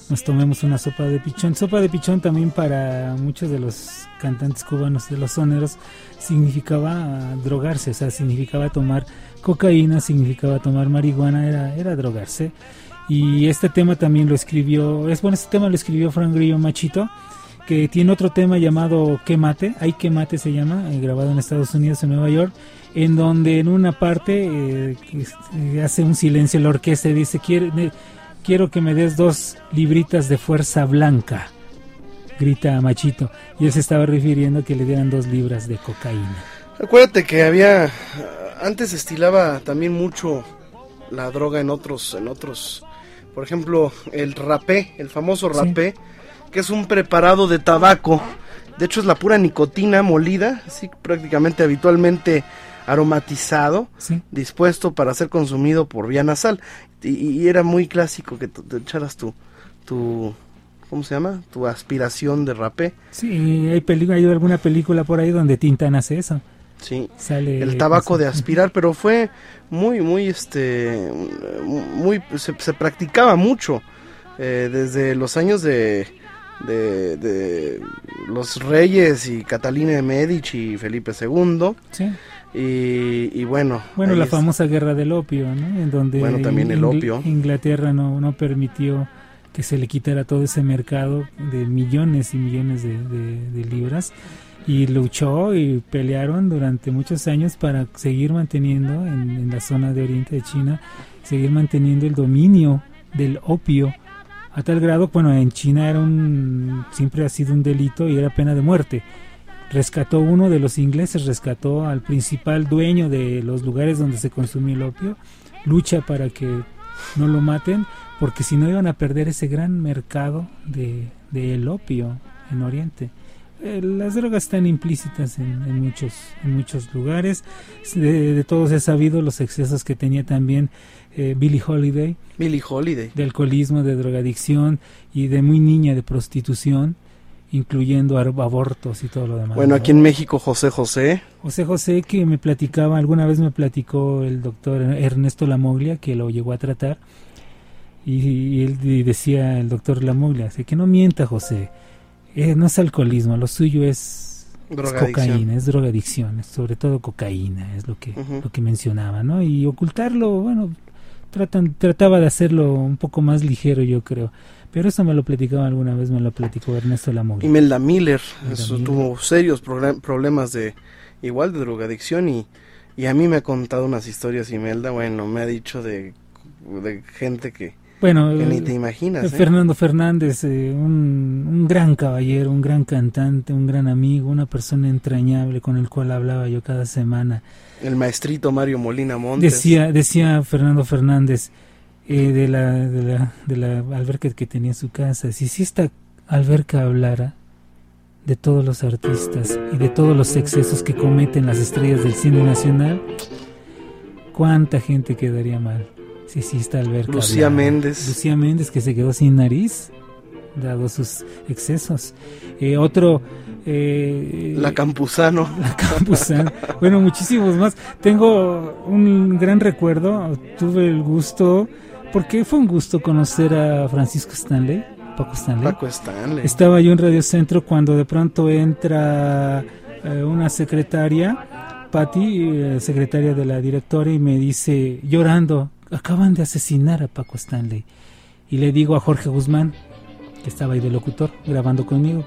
nos tomemos una sopa de pichón. Sopa de pichón también para muchos de los cantantes cubanos de los soneros significaba drogarse, o sea, significaba tomar cocaína, significaba tomar marihuana, era, era drogarse. Y este tema también lo escribió, es bueno, este tema lo escribió Frank Grillo Machito, que tiene otro tema llamado Que Mate, Ay Que Mate se llama, eh, grabado en Estados Unidos, en Nueva York, en donde en una parte eh, eh, hace un silencio la orquesta y dice, quiero, quiero que me des dos libritas de fuerza blanca, grita Machito, y él se estaba refiriendo que le dieran dos libras de cocaína. Acuérdate que había, antes estilaba también mucho la droga en otros, en otros, por ejemplo, el rapé, el famoso rapé, que es un preparado de tabaco. De hecho es la pura nicotina molida, así prácticamente habitualmente aromatizado, Sí. dispuesto para ser consumido por vía nasal. Y, y era muy clásico que te, echaras tu, tu, ¿cómo se llama? Tu aspiración de rapé. Sí, hay, hay alguna película por ahí donde Tintan hace eso. Sí. Sale el tabaco de aspirar, pero fue muy, muy, este, muy, se, se practicaba mucho eh, desde los años de, de, de los reyes y Catalina de Medici y Felipe II. Sí. Y, y bueno, Bueno, la es- famosa guerra del opio, ¿no? En donde Bueno, también el Ingl- opio. Inglaterra no, no permitió que se le quitara todo ese mercado de millones y millones de, de- de libras y luchó y pelearon durante muchos años para seguir manteniendo en, en la zona de oriente de China, seguir manteniendo el dominio del opio a tal grado, bueno, en China era un, siempre ha sido un delito y era pena de muerte. Rescató uno de los ingleses, rescató al principal dueño de los lugares donde se consumía el opio, lucha para que no lo maten, porque si no iban a perder ese gran mercado de, del opio en Oriente. Eh, las drogas están implícitas en, en muchos en muchos lugares. De, de todos he sabido los excesos que tenía también eh, Billie Holiday Billie Holiday. de alcoholismo, de drogadicción y de muy niña de prostitución, incluyendo abortos y todo lo demás. Bueno, ¿no? aquí en México José José. José José que me platicaba, alguna vez me platicó el doctor Ernesto Lamoglia, que lo llegó a tratar, y, y él y decía el doctor Lamoglia, así que no mienta José, eh, no es alcoholismo, lo suyo es, cocaína, es drogadicción, sobre todo cocaína, es lo que, lo que mencionaba, ¿no? Y ocultarlo, bueno, tratan, trataba de hacerlo un poco más ligero, yo creo. Pero eso me lo platicaba alguna vez, me lo platicó Ernesto Lamoglia. Imelda Miller, Imelda eso Miller. tuvo serios problemas de igual de drogadicción y, y a mí me ha contado unas historias Imelda, bueno, me ha dicho de, de gente que Bueno, que ni eh, te imaginas. ¿eh? Fernando Fernández, eh, un, un gran caballero, un gran cantante, un gran amigo, una persona entrañable con el cual hablaba yo cada semana. El maestrito Mario Molina Montes. Decía, decía Fernando Fernández eh, de, la, de, la, de la alberca que tenía en su casa, si, si esta alberca hablara de todos los artistas y de todos los excesos que cometen las estrellas del cine nacional, ¿cuánta gente quedaría mal? Si si esta alberca Lucía hablara? Méndez. Lucía Méndez que se quedó sin nariz, dado sus excesos. Eh, otro... eh, La Campuzano. [LAUGHS] la Campuzano. bueno, muchísimos más. Tengo un gran recuerdo. Tuve el gusto, porque fue un gusto conocer a Francisco Stanley, Paco Stanley. Paco Stanley. Estaba yo en Radio Centro cuando de pronto entra eh, una secretaria, Patti, eh, secretaria de la directora, y me dice, llorando, acaban de asesinar a Paco Stanley. Y le digo a Jorge Guzmán, que estaba ahí de locutor, grabando conmigo,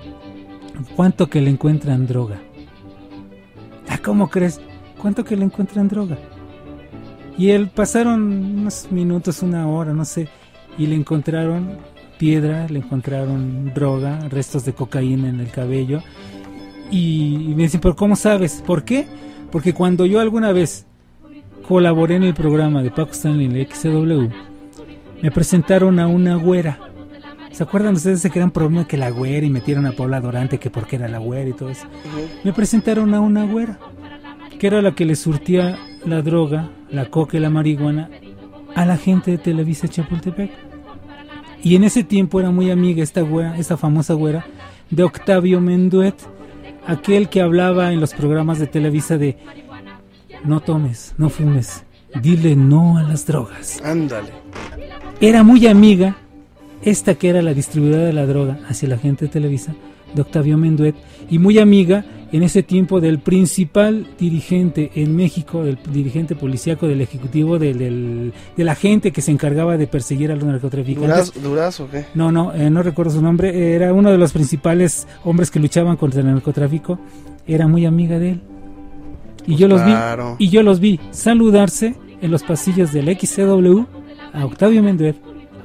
¿cuánto que le encuentran droga? Ah, ¿cómo crees? ¿Cuánto que le encuentran droga? Y él pasaron unos minutos, una hora, no sé, y le encontraron piedra, le encontraron droga, restos de cocaína en el cabello. Y, y me dicen, ¿pero cómo sabes? ¿Por qué? Porque cuando yo alguna vez colaboré en el programa de Paco Stanley en la XCW, me presentaron a una güera. ¿Se acuerdan ustedes de que eran problema que la güera y metieron a Paula Dorante que porque era la güera y todo eso? Me presentaron a una güera, que era la que le surtía la droga, la coca y la marihuana a la gente de Televisa Chapultepec. Y en ese tiempo era muy amiga esta güera, esta famosa güera, de Octavio Menduet, aquel que hablaba en los programas de Televisa de no tomes, no fumes, dile no a las drogas. Ándale. Era muy amiga, esta que era la distribuidora de la droga hacia la gente de Televisa, de Octavio Menduet, y muy amiga en ese tiempo del principal dirigente en México, del dirigente policíaco del Ejecutivo, del, del- de la gente que se encargaba de perseguir a los narcotraficantes. Duraz, Durazo, ¿qué? No, no, eh, no recuerdo su nombre. Era uno de los principales hombres que luchaban contra el narcotráfico. Era muy amiga de él. Y yo los claro. vi. Y yo los vi saludarse en los pasillos del XCW a Octavio Menduet,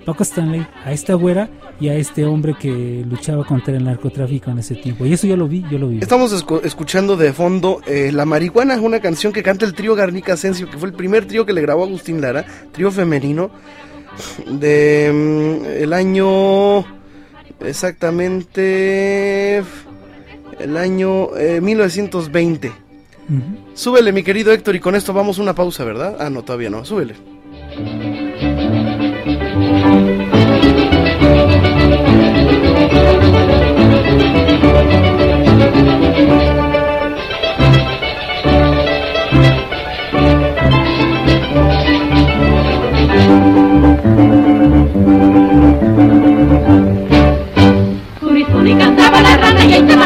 a Paco Stanley, a esta güera y a este hombre que luchaba contra el narcotráfico en ese tiempo. Y eso yo lo vi, yo lo vi. Estamos escu- escuchando de fondo eh, La Marihuana, una canción que canta el trío Garnica Asensio, que fue el primer trío que le grabó Agustín Lara, trío femenino, de mm, el año exactamente el año eh, 1920. Ujú. Súbele, mi querido Héctor, y con esto vamos a una pausa, ¿verdad? Ah, no, todavía no, súbele.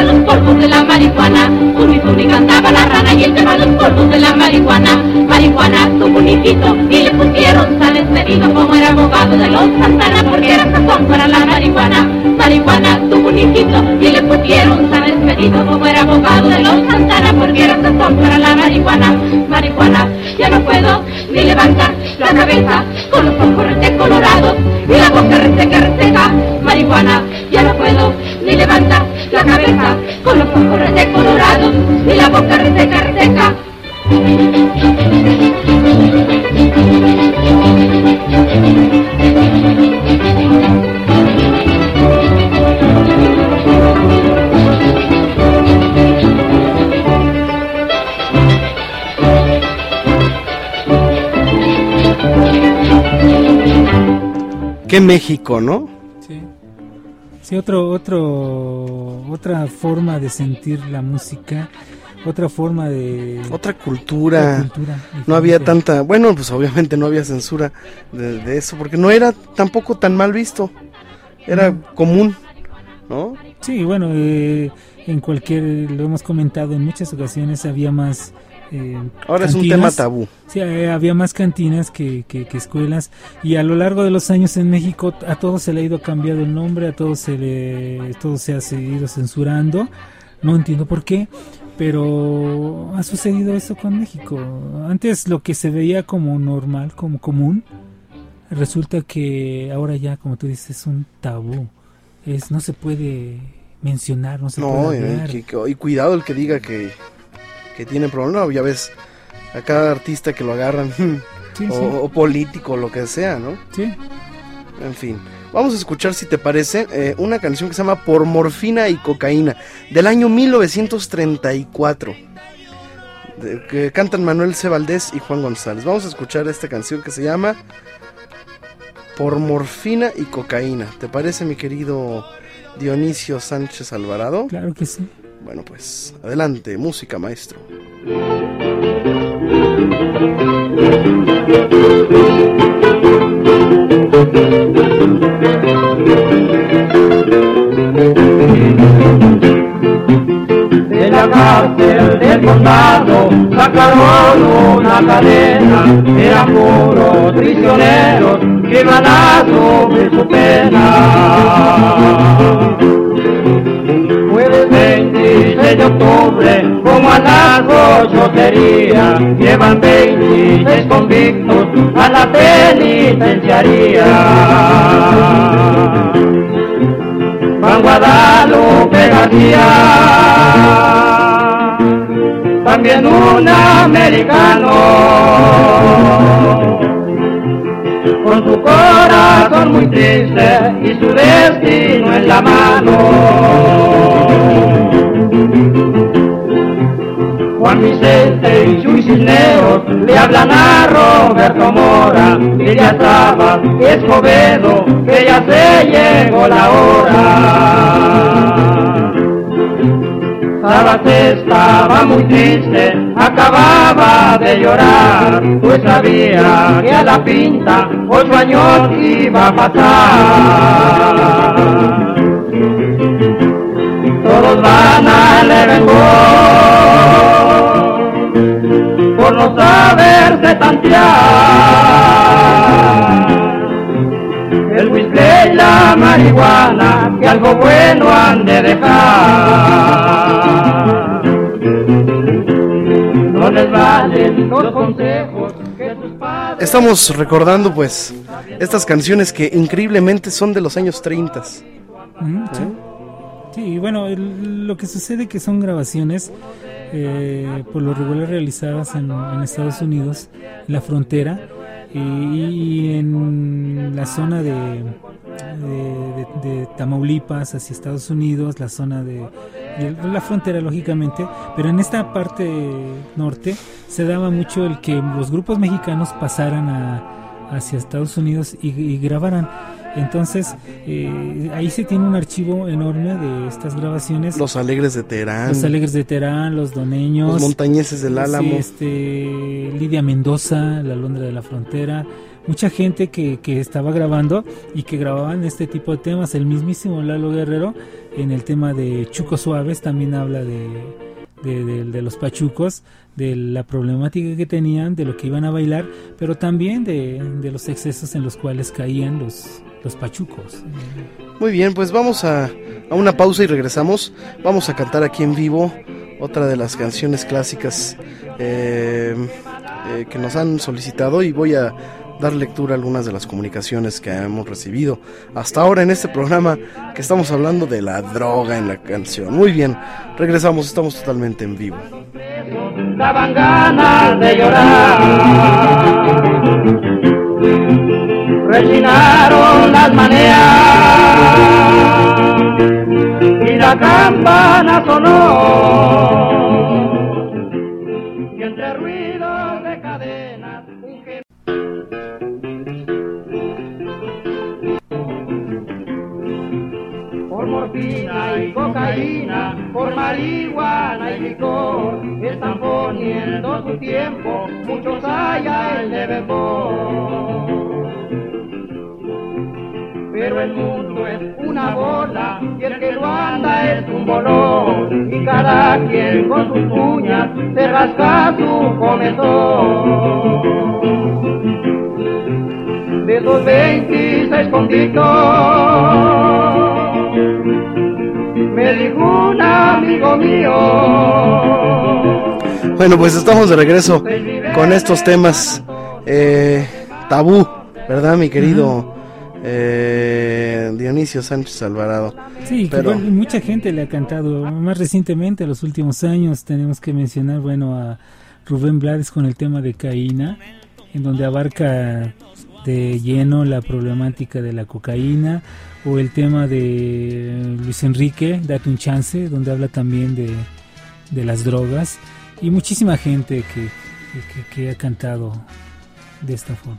Los polvos de la marihuana. Zuni zuni cantaba la rana y te van los polvos de la marihuana. Marihuana su municito y le pusieron San Expedito como era abogado de los Santana porque era sazón para la marihuana. Marihuana su municito y le pusieron San Expedito como era abogado de los Santana porque era sazón para la marihuana. Marihuana ya no puedo ni levantar la cabeza con los ojos colorados y la boca reseca reseca. Marihuana ya no puedo ni levantar la cabeza con los ojos rete colorados y la boca reseca reseca. Qué México, ¿no? Sí. Sí, otro, otro, otra forma de sentir la música, otra forma de... Otra cultura. otra cultura No había tanta, bueno, pues obviamente no había censura de, de eso, porque no era tampoco tan mal visto, era común, ¿no? Sí, bueno, eh, en cualquier, lo hemos comentado en muchas ocasiones, había más... eh, Ahora es un cantinas. tema tabú. Sí, eh, había más cantinas que, que- que escuelas y a lo largo de los años en México a todo se le ha ido cambiando el nombre, a todo se le, todo se ha seguido censurando. No entiendo por qué, pero ha sucedido eso con México. Antes lo que se veía como normal, como común, resulta que ahora ya, como tú dices, es un tabú. Es, no se puede mencionar, no se No, puede y, hablar. que- que- y cuidado el que diga que, que tiene problema. Ya ves, a cada artista que lo agarran, [LAUGHS] Sí, o, sí. o político, lo que sea, ¿no? Sí. En fin. Vamos a escuchar, si te parece, eh, una canción que se llama Por Morfina y Cocaína, del año 1934. de- que cantan Manuel C. Valdés y Juan González. Vamos a escuchar esta canción que se llama Por Morfina y Cocaína. ¿Te parece, mi querido Dionisio Sánchez Alvarado? Claro que sí. Bueno, pues adelante, música, maestro. De la cárcel del condado sacaron una cadena, eran puros prisioneros que a sufrir su pena. Jueves 26 de octubre, como a las ocho sería, llevan 26 convictos a la penitenciaría. Juan Guadalupe García, también un americano, con su corazón muy triste y su destino en la mano. Juan Vicente y Chuy Cisneros le hablan a Roberto Mora, que ya estaba Escobedo, que ya se llegó la hora. Sabas estaba muy triste, acababa de llorar, pues sabía que a la pinta ocho años iba a pasar. Al Levengo por no saberse tantear. El whisky y la marihuana que algo bueno han de dejar. No les valen los consejos que tus padres Estamos recordando, pues, estas canciones que increíblemente son de los años 30. Mm, sí. Sí, bueno, el- lo que sucede que son grabaciones eh, por lo regular realizadas en, Estados Unidos, en la frontera y, en la zona de, de, de- Tamaulipas hacia Estados Unidos, la zona de, de la frontera lógicamente, pero en esta parte norte se daba mucho el que los grupos mexicanos pasaran a, hacia Estados Unidos y, y grabaran. Entonces, eh, ahí se tiene un archivo enorme de estas grabaciones. Los Alegres de Teherán. Los Alegres de Terán, Los Doneños. Los Montañeses del Álamo. Sí, este, Lidia Mendoza, La Londra de la Frontera. Mucha gente que, que estaba grabando y que grababan este tipo de temas. El mismísimo Lalo Guerrero, en el tema de Chucos Suaves, también habla de, de, de- de los pachucos, de la problemática que tenían, de lo que iban a bailar, pero también de, de los excesos en los cuales caían los, los pachucos. Muy bien, pues vamos a, a una pausa y regresamos. Vamos a cantar aquí en vivo otra de las canciones clásicas eh, eh, que nos han solicitado y voy a dar lectura a algunas de las comunicaciones que hemos recibido hasta ahora en este programa que estamos hablando de la droga en la canción. Muy bien, regresamos, estamos totalmente en vivo. daban ganas de llorar. Rechinaron las maneras y la campana sonó. Y entre ruidos de cadenas, un gem- por morfina y cocaína, por marihuana y licor, están poniendo su tiempo, muchos allá el de Pero el mundo es una bola y el que lo anda es un bolón y cada quien con sus uñas se rasca su comezón. De esos 26 convictos me dijo un amigo mío. Bueno, pues estamos de regreso con estos temas eh, tabú ¿verdad, mi querido eh, Dionisio Sánchez Alvarado? Sí, Pero- igual mucha gente le ha cantado. Más recientemente, en los últimos años, tenemos que mencionar, bueno, a Rubén Blades con el tema de Caína, en donde abarca de lleno la problemática de la cocaína, o el tema de Luis Enrique, Date un chance, donde habla también de, de las drogas, y muchísima gente que- que ha cantado de esta forma.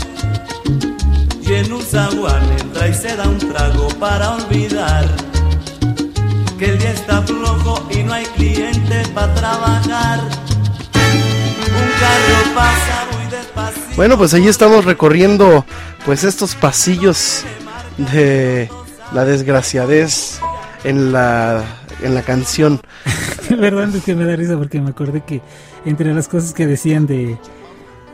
En un zaguán entra y se da un trago para olvidar que el día está flojo y no hay cliente para trabajar. Un carro pasa muy despacito. Bueno, pues ahí estamos recorriendo pues estos pasillos de la desgraciadez en la en la canción. [LAUGHS] Verdad es que me da risa porque me acordé que entre las cosas que decían de,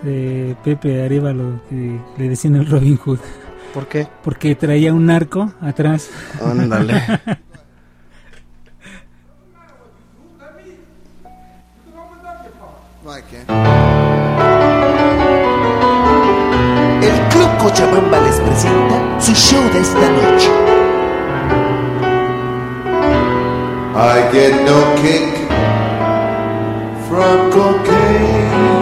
de Pepe Arevalo, que le decían el Robin Hood. ¿Por qué? Porque traía un narco atrás. Ándale. [LAUGHS] El Club Cochabamba les presenta su show de esta noche. I get no kick from cocaine.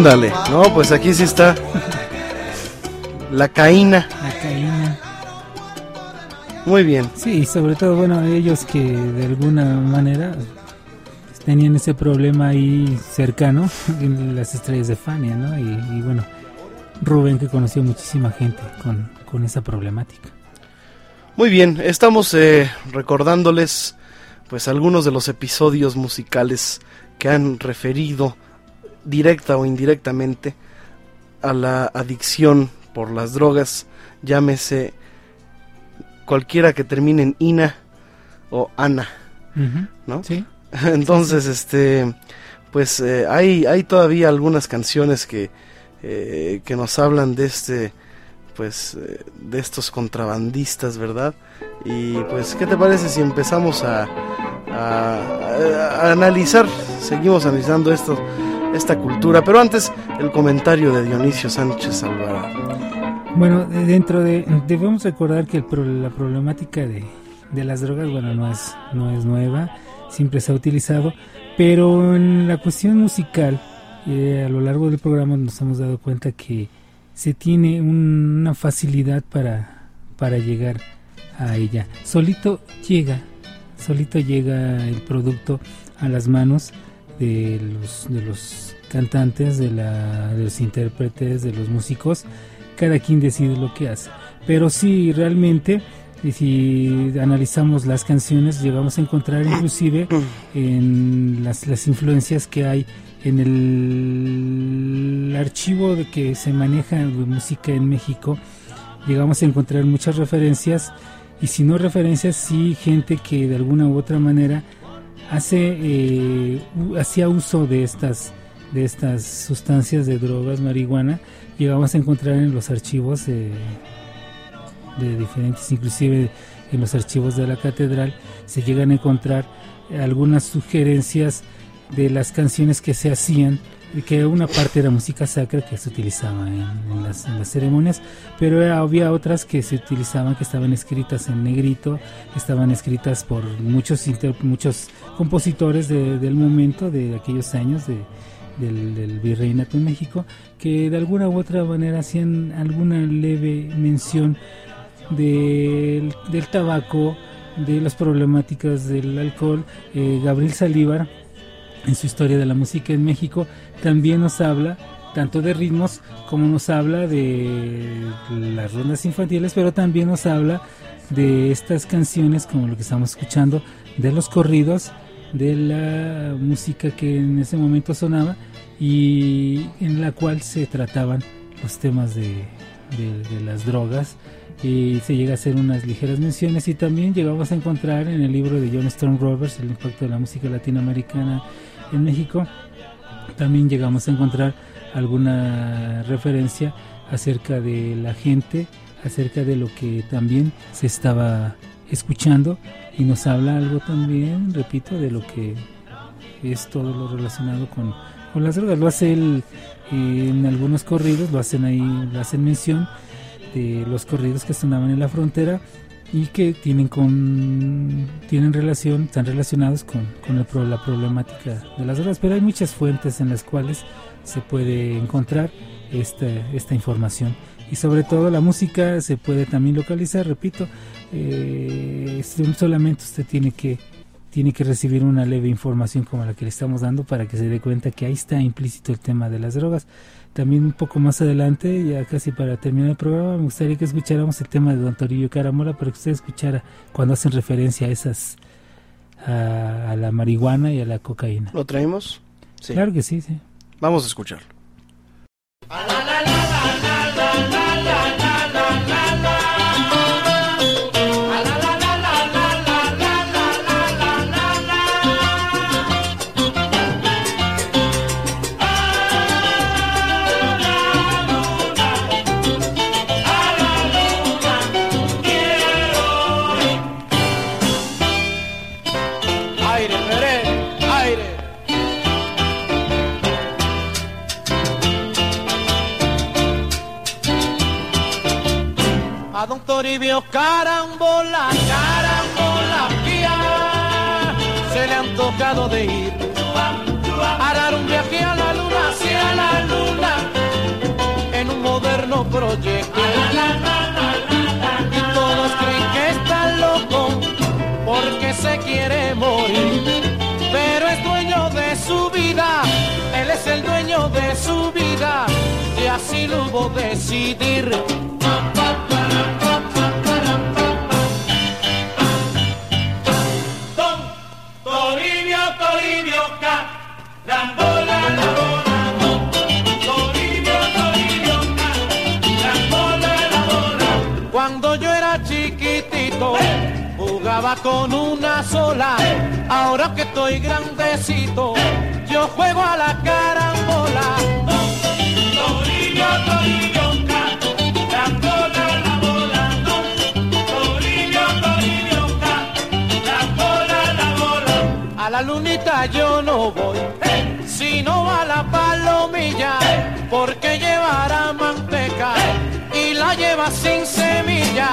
Ándale. No, pues aquí sí está la caína. La caína. Muy bien. Sí, sobre todo, bueno, ellos que de alguna manera tenían ese problema ahí cercano, [LAUGHS] en las estrellas de Fania, ¿no? Y, y bueno, Rubén que conoció muchísima gente con, con esa problemática. Muy bien, estamos eh, recordándoles pues algunos de los episodios musicales que han referido directa o indirectamente a la adicción por las drogas, llámese cualquiera que termine en Ina o Ana, ¿no? Sí. [LAUGHS] Entonces, este, pues eh, hay, hay todavía algunas canciones que, eh, que nos hablan de este, pues, eh, de estos contrabandistas, ¿verdad? Y pues, ¿qué te parece si empezamos a, a- a analizar, seguimos analizando esto, esta cultura, pero antes el comentario de Dionisio Sánchez Alvarado. Bueno, de- dentro de debemos recordar que el la problemática de, de las drogas, bueno, no es no es nueva, siempre se ha utilizado, pero en la cuestión musical, eh, a lo largo del programa nos hemos dado cuenta que se tiene un- una facilidad para para llegar a ella. Solito llega, solito llega el producto a las manos de los de los cantantes, de, la, de los intérpretes, de los músicos cada quien decide lo que hace. Pero sí, realmente, y si analizamos las canciones, llegamos a encontrar inclusive en las, las influencias que hay en el archivo de que se maneja de música en México, llegamos a encontrar muchas referencias y si no referencias, sí gente que de alguna u otra manera hace eh, hacía uso de estas de estas sustancias de drogas, marihuana, llegamos a encontrar en los archivos de, de diferentes, inclusive en los archivos de la catedral, se llegan a encontrar algunas sugerencias de las canciones que se hacían, que una parte era música sacra que se utilizaba en, las, ceremonias, pero había otras que se utilizaban, que estaban escritas en negrito, estaban escritas por muchos, inter- muchos compositores de- del momento, de aquellos años, de, del, del virreinato en México, que de alguna u otra manera hacían alguna leve mención del, del tabaco, de las problemáticas del alcohol. Eh, Gabriel Salívar, en su historia de la música en México, también nos habla tanto de ritmos como nos habla de las rondas infantiles, pero también nos habla de estas canciones como lo que estamos escuchando, de los corridos, de la música que en ese momento sonaba y en la cual se trataban los temas de, las drogas. Y se llega a hacer unas ligeras menciones y también llegamos a encontrar en el libro de John Stone Roberts el impacto de la música latinoamericana en México también llegamos a encontrar alguna referencia acerca de la gente acerca de lo que también se estaba escuchando y nos habla algo también repito de lo que es todo lo relacionado con, con las drogas. Lo hace él eh, en algunos corridos lo hacen ahí lo hacen mención de los corridos que sonaban en la frontera y que tienen con tienen relación están relacionados con, con el la problemática de las drogas pero hay muchas fuentes en las cuales se puede encontrar esta, esta información y sobre todo la música se puede también localizar repito eh, solamente usted tiene que tiene que recibir una leve información como la que le estamos dando para que se dé cuenta que ahí está implícito el tema de las drogas. También un poco más adelante, ya casi para terminar el programa, me gustaría que escucháramos el tema de Don Torillo Caramola, para que usted escuchara cuando hacen referencia a esas, a, a la marihuana y a la cocaína. ¿Lo traemos? Sí. Claro que sí, sí. Vamos a escucharlo. Aire, Toribio carambola, carambola, pía. Se le han tocado de ir a dar un viaje a la luna, hacia la luna, en un moderno proyecto. Y todos creen que está loco porque se quiere morir, pero es dueño de su vida, él es el dueño de su vida, y así lo hubo decidir. Con una sola. Ahora que estoy grandecito, yo juego a la carambola. La bola, don. Toribio, Toribio, Rambola la bola. A la lunita yo no voy, sino a la palomilla, porque llevará manteca y la lleva sin semilla.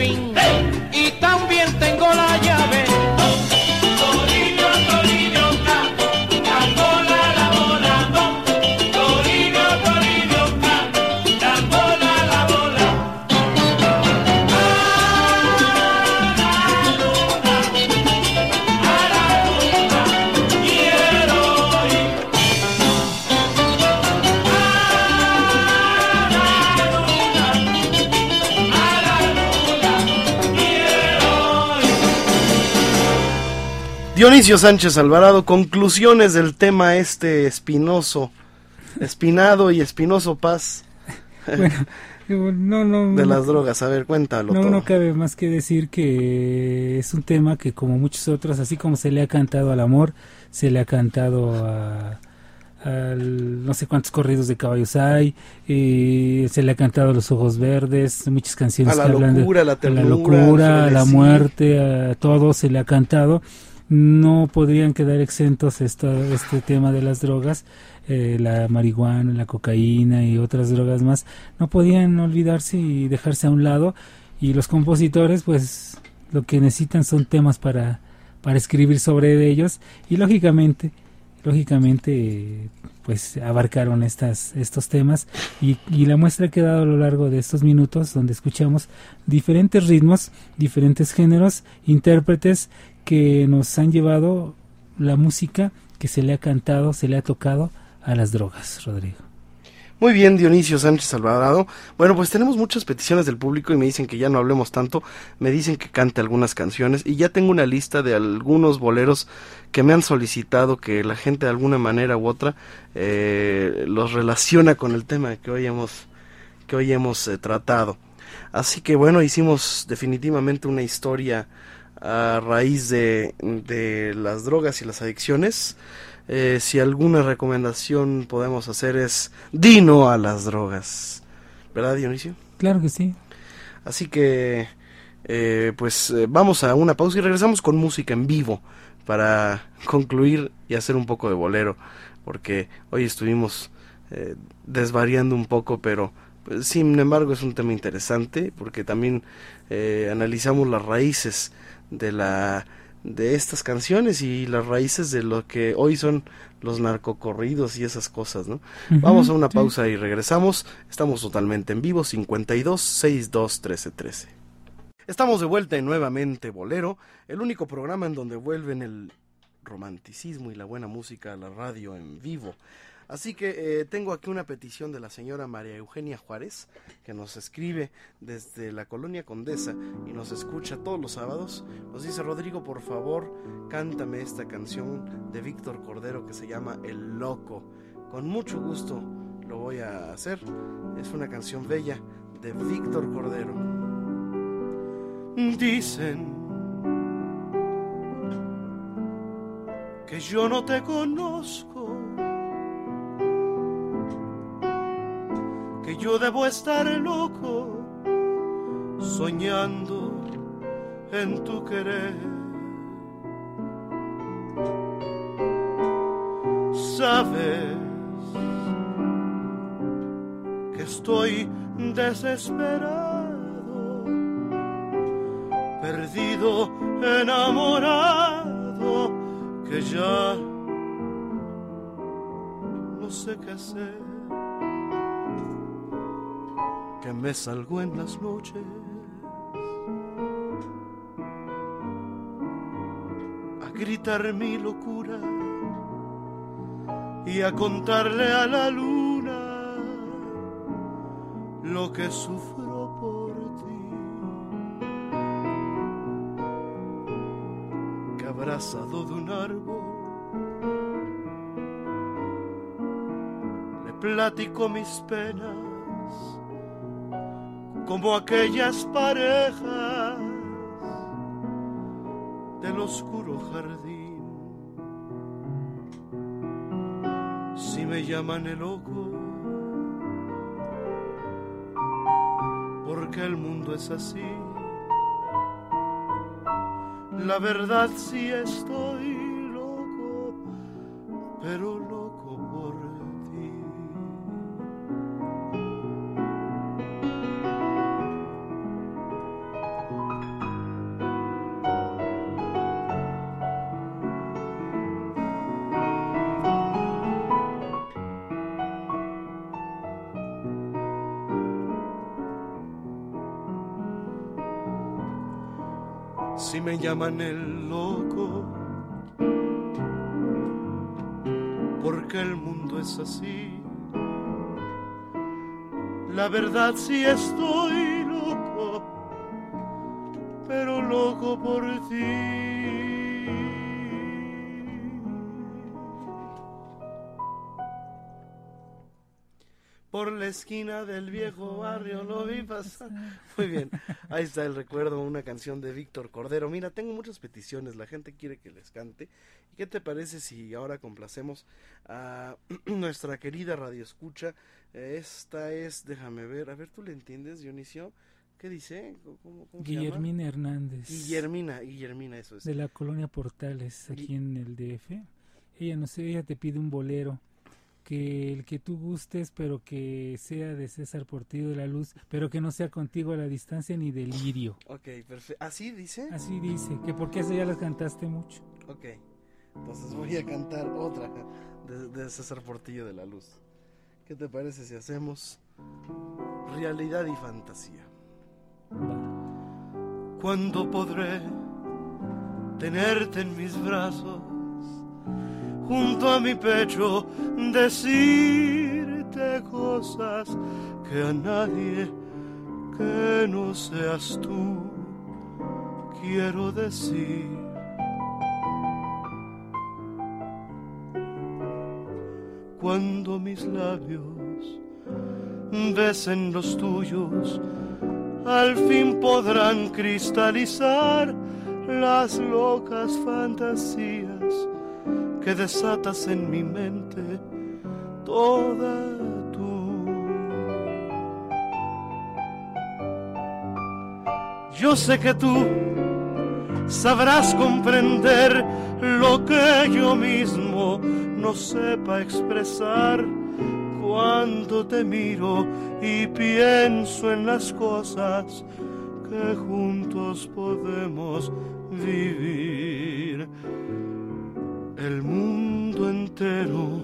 Tiene Dionisio Sánchez Alvarado, conclusiones del tema este espinoso, espinado y espinoso paz [LAUGHS] Bueno, no, no, de las drogas. A ver, cuéntalo No, todo. no cabe más que decir que es un tema que como muchos otros, así como se le ha cantado al amor, se le ha cantado a, al- no sé cuántos corridos de caballos hay, eh, se le ha cantado a los ojos verdes, muchas canciones A la que hablan de locura, la a ternura, locura, a la muerte, a todo se le ha cantado. No podrían quedar exentos esta, este tema de las drogas, eh, la marihuana, la cocaína y otras drogas más, no podían olvidarse y dejarse a un lado. Y los compositores, pues, lo que necesitan son temas para, para escribir sobre ellos. Y lógicamente, lógicamente, pues, abarcaron estas, estos temas. Y, y la muestra que he dado a lo largo de estos minutos, donde escuchamos diferentes ritmos, diferentes géneros, intérpretes que nos han llevado la música que se le ha cantado, se le ha tocado a las drogas, Rodrigo. Muy bien, Dionisio Sánchez Alvarado. Bueno, pues tenemos muchas peticiones del público y me dicen que ya no hablemos tanto. Me dicen que cante algunas canciones y ya tengo una lista de algunos boleros que me han solicitado que la gente de alguna manera u otra eh, los relaciona con el tema que hoy hemos, que hoy hemos eh, tratado. Así que bueno, hicimos definitivamente una historia a raíz de, de las drogas y las adicciones. Eh, si alguna recomendación podemos hacer es dino a las drogas. ¿Verdad, Dionisio? Claro que sí. Así que, eh, pues eh, vamos a una pausa y regresamos con música en vivo para concluir y hacer un poco de bolero, porque hoy estuvimos desvariando un poco, pero pues, sin embargo es un tema interesante porque también analizamos las raíces de la de estas canciones y las raíces de lo que hoy son los narcocorridos y esas cosas, ¿no? Vamos a una pausa y regresamos. Estamos totalmente en vivo, 52 62 13 13. Estamos de vuelta en nuevamente Bolero, el único programa en donde vuelven el romanticismo y la buena música a la radio en vivo. Así que eh, tengo aquí una petición de la señora María Eugenia Juárez, que nos escribe desde la colonia Condesa y nos escucha todos los sábados. Nos dice, Rodrigo, por favor, cántame esta canción de Víctor Cordero que se llama El Loco. Con mucho gusto lo voy a hacer. Es una canción bella de Víctor Cordero. Dicen que yo no te conozco yo debo estar loco soñando en tu querer. Sabes que estoy desesperado, perdido, enamorado, que ya no sé qué hacer que me salgo en las noches a gritar mi locura y a contarle a la luna lo que sufro por ti. Que abrazado de un árbol le platico mis penas como aquellas parejas del oscuro jardín. Si me llaman el loco, porque el mundo es así. La verdad sí estoy loco, pero llaman el loco, porque el mundo es así. La verdad sí estoy loco, pero loco por ti. Esquina del viejo barrio lo vi pasar. [LAUGHS] Muy bien, ahí está el recuerdo, una canción de Víctor Cordero. Mira, tengo muchas peticiones, la gente quiere que les cante. ¿Y qué te parece si ahora complacemos a [CLEARS THROAT] nuestra querida radio escucha? Esta es, déjame ver, a ver, ¿tú le entiendes, Dionisio? ¿Qué dice? Guillermina Hernández. Guillermina, Guillermina, eso es. De la colonia Portales, aquí en el DF. Ella, no sé, ella te pide un bolero que el que tú gustes, pero que sea de César Portillo de la Luz, pero que no sea contigo a la distancia ni delirio. Ok, perfecto. ¿Así dice? Así dice, que porque eso ya las cantaste mucho. Ok, entonces voy a cantar otra de, César Portillo de la Luz. ¿Qué te parece si hacemos realidad y fantasía? ¿Cuándo podré tenerte en mis brazos? Junto a mi pecho decirte cosas que a nadie que no seas tú quiero decir. Cuando mis labios besen los tuyos, al fin podrán cristalizar las locas fantasías que desatas en mi mente toda tú. Yo sé que tú sabrás comprender lo que yo mismo no sepa expresar cuando te miro y pienso en las cosas que juntos podemos vivir. El mundo entero,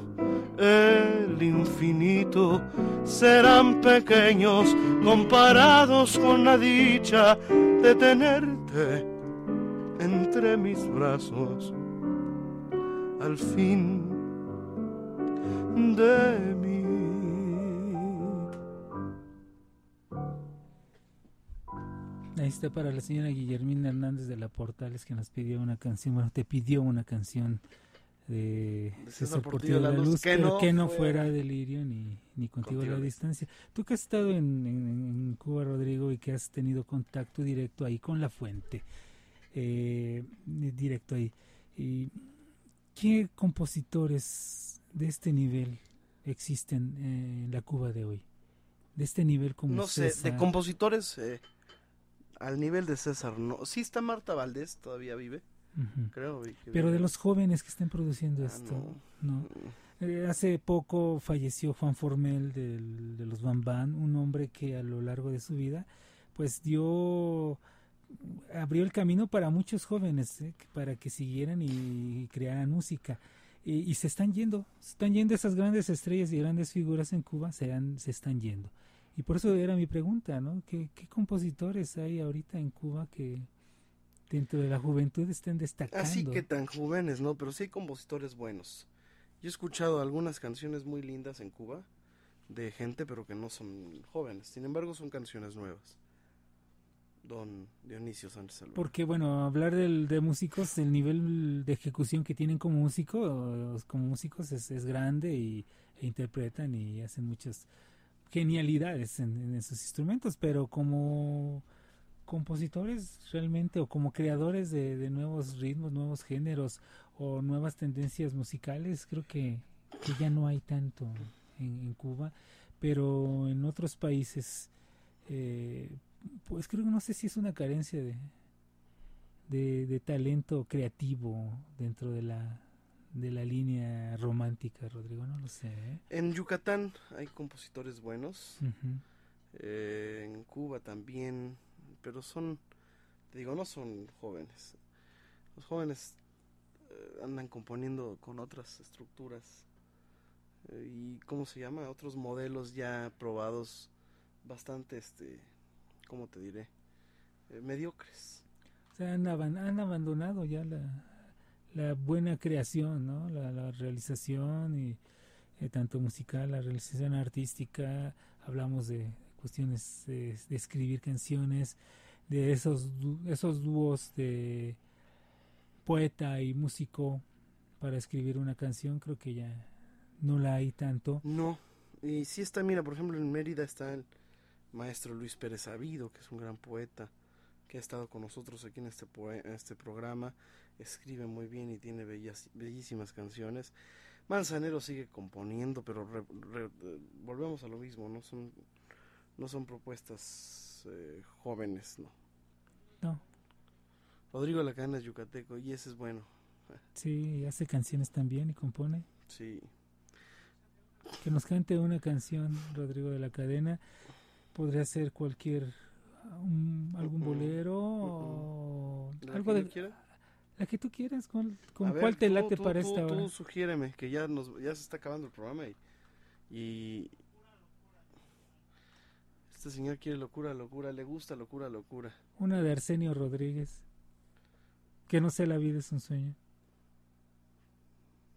el infinito, serán pequeños comparados con la dicha de tenerte entre mis brazos. Al fin de mí. Ahí está para la señora Guillermina Hernández de la Portales que nos pidió una canción, bueno, te pidió una canción de César Portillo de la Luz, que pero no que no fuera- fuera delirio ni, ni contigo, a Contigo la a la distancia. Tú que has estado en, en- en Cuba, Rodrigo, y que has tenido contacto directo ahí con la fuente, eh, directo ahí, y ¿qué compositores de este nivel existen eh, en la Cuba de hoy? De este nivel como No sé, de César? compositores eh, al nivel de César, no. Sí está Marta Valdés, todavía vive. Creo. que Pero de los jóvenes que estén produciendo Ah, esto, no. Eh, hace poco falleció Juan Formel del- de los Bambán, un hombre que a lo largo de su vida, pues dio, abrió el camino para muchos jóvenes, eh, para que siguieran y crearan música. Y, y se están yendo, se están yendo esas grandes estrellas y grandes figuras en Cuba, se, han- se están yendo. Y por eso era mi pregunta, ¿no? ¿Qué, qué compositores hay ahorita en Cuba que dentro de la juventud estén destacando? Así que tan jóvenes, ¿no? Pero sí hay compositores buenos. Yo he escuchado algunas canciones muy lindas en Cuba de gente, pero que no son jóvenes. Sin embargo, son canciones nuevas. Don Dionisio Sánchez Alvarado. Porque, bueno, hablar del, de músicos, el nivel de ejecución que tienen como músicos, como músicos es, es grande y, e interpretan y hacen muchas genialidades en, en esos instrumentos, pero como compositores realmente o como creadores de, de nuevos ritmos, nuevos géneros o nuevas tendencias musicales, creo que, que ya no hay tanto en, en Cuba, pero en otros países, eh, pues creo que no sé si es una carencia de, de, de talento creativo dentro de la de la línea romántica, Rodrigo, no lo sé. ¿eh? En Yucatán hay compositores buenos. Eh, en Cuba también. Pero son, te digo, no son jóvenes. Los jóvenes eh, andan componiendo con otras estructuras. eh, y, ¿cómo se llama? Otros modelos ya probados bastante, este, ¿cómo te diré? Eh, mediocres. O sea, han, han abandonado ya la, la buena creación, ¿no? La, realización y tanto musical, la realización artística, hablamos de cuestiones de, escribir canciones, de esos esos dúos de poeta y músico para escribir una canción, creo que ya no la hay tanto. No, y sí está, mira, por ejemplo, en Mérida está el maestro Luis Pérez Sabido, que es un gran poeta, que ha estado con nosotros aquí en este, en este programa, escribe muy bien y tiene bellas, bellísimas canciones. Manzanero sigue componiendo, pero re- volvemos a lo mismo, no son, no son propuestas eh, jóvenes, no. No. Rodrigo Lacana es yucateco y ese es bueno, Sí, hace canciones también y compone. sí. Que nos cante una canción, Rodrigo de la Cadena. Podría ser cualquier, un- algún bolero o ¿La algo que de... quiera? La que tú quieras, ¿con, con ver, cuál te tú- late tú- para tú- esta hora? Tú sugiéreme, que ya, nos, ya se está acabando el programa y, y este señor quiere locura, locura, le gusta locura, locura. Una de Arsenio Rodríguez. Que no sé, la vida es un sueño.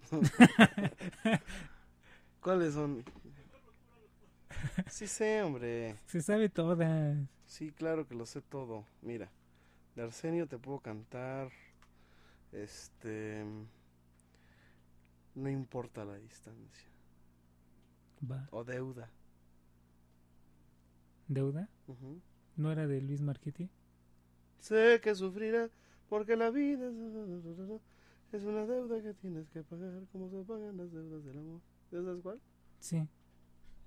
[LAUGHS] ¿Cuáles son? Sí sé, hombre. Se sabe todas. Sí, claro que lo sé todo. Mira, de Arsenio te puedo cantar, este, no importa la distancia. Va. O deuda. ¿Deuda? ¿No era de Luis Marchetti? Sé que sufrirá porque la vida es, una deuda que tienes que pagar como se pagan las deudas del amor. ¿Ya sabes cuál? Sí.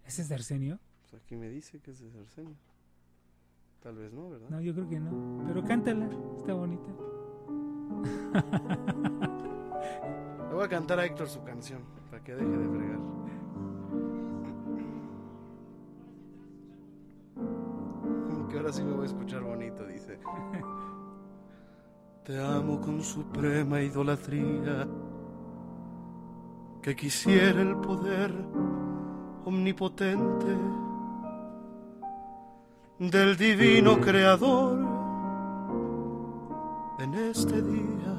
¿Ese es de Arsenio? Pues aquí me dice que es de Arsenio. Tal vez no, ¿verdad? No, yo creo que no. Pero cántala, está bonita. [LAUGHS] Le voy a cantar a Héctor su canción para que deje de fregar. Ahora sí me voy a escuchar bonito, dice. Te amo con suprema idolatría, que quisiera el poder omnipotente del divino creador en este día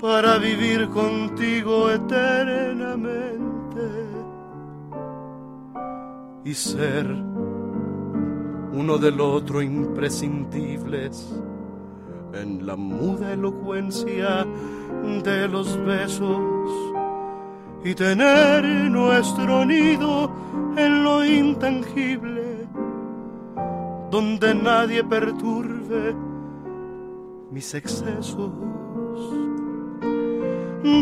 para vivir contigo eternamente y ser uno del otro imprescindibles en la muda elocuencia de los besos y tener nuestro nido en lo intangible, donde nadie perturbe mis excesos.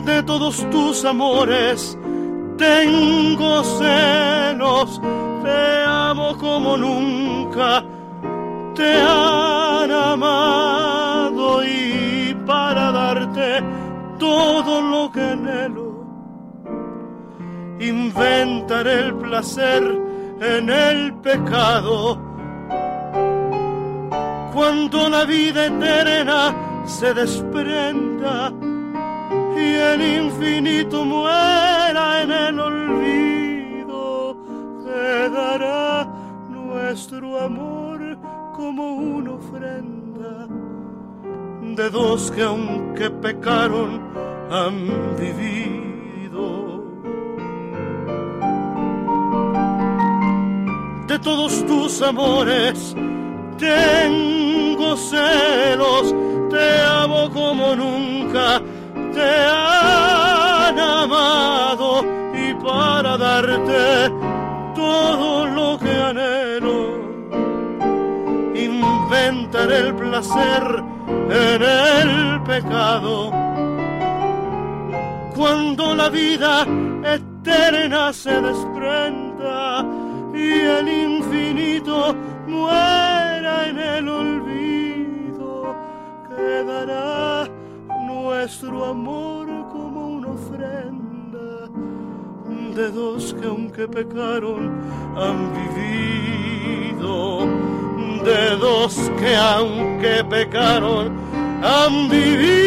De todos tus amores tengo celos, te amo como nunca te han amado y para darte todo lo que anhelo inventaré el placer en el pecado. Cuando la vida eterna se desprenda y el infinito muera en el olvido, de dos que aunque pecaron han vivido. de todos tus amores. Tengo celos, te amo como nunca te han amado y para darte todo lo que anhelo, inventaré el placer en el pecado. Cuando la vida eterna se desprenda y el infinito muera en el olvido, quedará nuestro amor como una ofrenda de dos que aunque pecaron han vivido, de dos que aunque pecaron han vivido.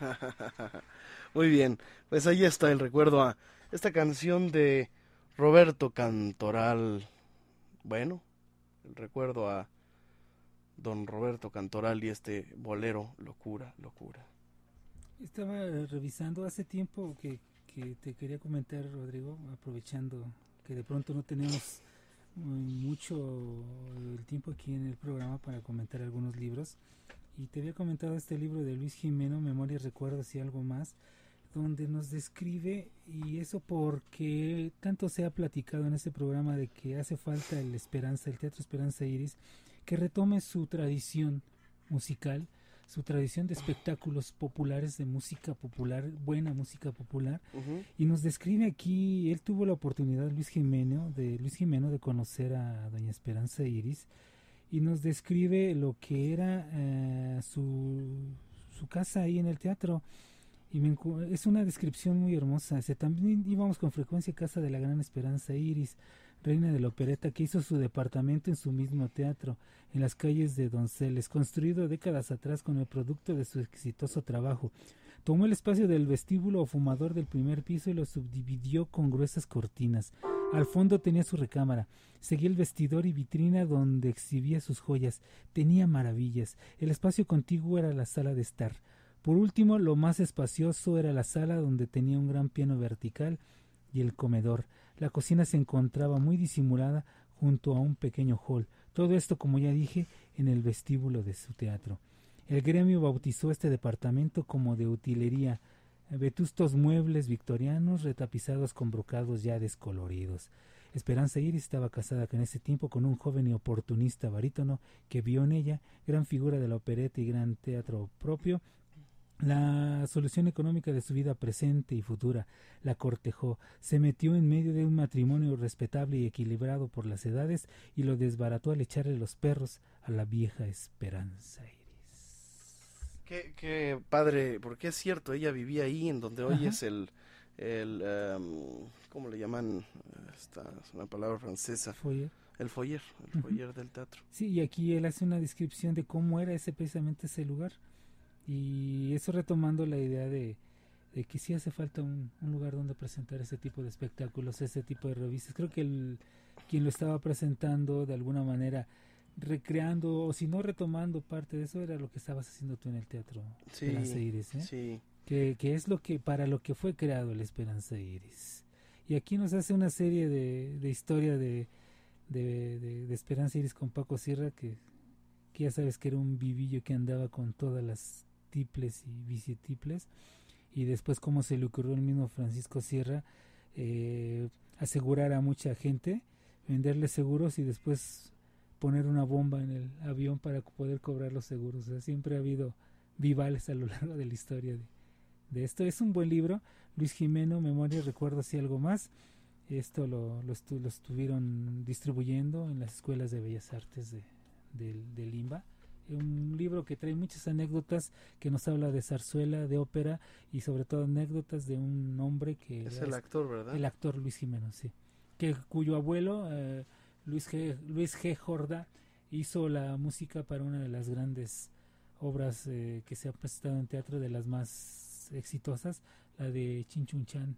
[LAUGHS] Muy bien, pues ahí está el recuerdo a esta canción de Roberto Cantoral. Bueno, recuerdo a don Roberto Cantoral y este bolero, locura, locura. Estaba revisando hace tiempo que, que te quería comentar, Rodrigo, aprovechando que de pronto no tenemos mm, mucho el tiempo aquí en el programa para comentar algunos libros. Y te había comentado este libro de Luis Jimeno, Memorias, Recuerdos y algo más, donde nos describe, y eso porque tanto se ha platicado en este programa de que hace falta el Esperanza, el Teatro Esperanza Iris, que retome su tradición musical, su tradición de espectáculos populares, de música popular, buena música popular, y nos describe aquí, él tuvo la oportunidad, Luis Jimeno, de Luis Jimeno, de conocer a Doña Esperanza Iris, y nos describe lo que era eh, su, su casa ahí en el teatro. Y me es una descripción muy hermosa. Dice, también íbamos con frecuencia a casa de la gran Esperanza Iris, reina de la opereta, que hizo su departamento en su mismo teatro, en las calles de Donceles, construido décadas atrás con el producto de su exitoso trabajo. Tomó el espacio del vestíbulo o fumador del primer piso y lo subdividió con gruesas cortinas. Al fondo tenía su recámara. Seguía el vestidor y vitrina donde exhibía sus joyas. Tenía maravillas. El espacio contiguo era la sala de estar. Por último, lo más espacioso era la sala donde tenía un gran piano vertical y el comedor. La cocina se encontraba muy disimulada junto a un pequeño hall. Todo esto, como ya dije, en el vestíbulo de su teatro. El gremio bautizó este departamento como de utilería, vetustos muebles victorianos retapizados con brocados ya descoloridos. Esperanza Iris estaba casada en ese tiempo con un joven y oportunista barítono que vio en ella, gran figura de la opereta y gran teatro propio, la solución económica de su vida presente y futura, la cortejó, se metió en medio de un matrimonio respetable y equilibrado por las edades y lo desbarató al echarle los perros a la vieja esperanza. Qué, qué padre, porque es cierto, ella vivía ahí en donde hoy Ajá. es el, el em, ¿cómo le llaman? Esta es una palabra francesa. Foyer. El foyer, el foyer del teatro. Sí, y aquí él hace una descripción de cómo era ese precisamente ese lugar. Y eso retomando la idea de, de que sí hace falta un, un lugar donde presentar ese tipo de espectáculos, ese tipo de revistas. Creo que el, quien lo estaba presentando de alguna manera recreando o si no retomando parte de eso era lo que estabas haciendo tú en el teatro Sí, Esperanza Iris, ¿eh? sí. que, que es lo que para lo que fue creado el Esperanza Iris y aquí nos hace una serie de, de historia de, de, de- de Esperanza Iris con Paco Sierra que, que ya sabes que era un vivillo que andaba con todas las tiples y bicitiples y después cómo se le ocurrió el mismo Francisco Sierra eh, asegurar a mucha gente venderle seguros y después poner una bomba en el avión para poder cobrar los seguros. O sea, siempre ha habido vivales a lo [LAUGHS] largo de la historia de, esto. Es un buen libro. Luis Jimeno, Memoria y Recuerdos y algo más. Esto lo, lo estuvieron distribuyendo en las escuelas de Bellas Artes de, del- de Limba. Un libro que trae muchas anécdotas, que nos habla de zarzuela, de ópera y sobre todo anécdotas de un hombre que... Es el actor, ¿verdad? El actor Luis Jimeno, sí. Que, cuyo abuelo, eh, Luis, G, Luis G. Jorda, hizo la música para una de las grandes obras eh, que se ha presentado en teatro, de las más exitosas, la de Chinchunchan,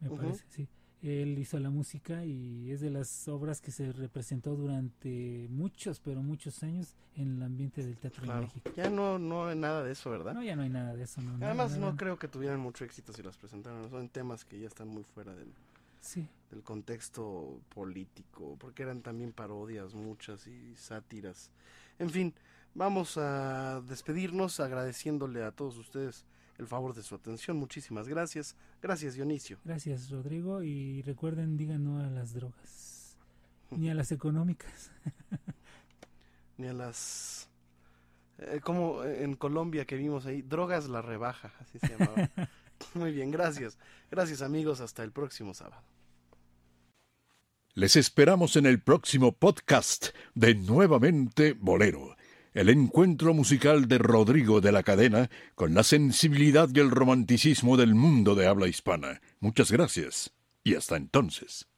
me parece, sí. Él hizo la música y es de las obras que se representó durante muchos, pero muchos años en el ambiente del teatro en Claro. México. Ya no, no hay nada de eso, ¿verdad? No, ya no hay nada de eso. No, Además, nada. no creo que tuvieran mucho éxito si las presentaron. Son temas que ya están muy fuera del, Sí. del contexto político, porque eran también parodias muchas y sátiras. En fin, vamos a despedirnos agradeciéndole a todos ustedes el favor de su atención. Muchísimas gracias. Gracias, Dionisio. Gracias, Rodrigo. Y recuerden, digan no a las drogas, ni a las económicas. [LAUGHS] Ni a las... eh, como en Colombia que vimos ahí, drogas la rebaja, así se llamaba. [LAUGHS] Muy bien, gracias. Gracias amigos, hasta el próximo sábado. Les esperamos en el próximo podcast de Nuevamente Bolero, el encuentro musical de Rodrigo de la Cadena con la sensibilidad y el romanticismo del mundo de habla hispana. Muchas gracias y hasta entonces.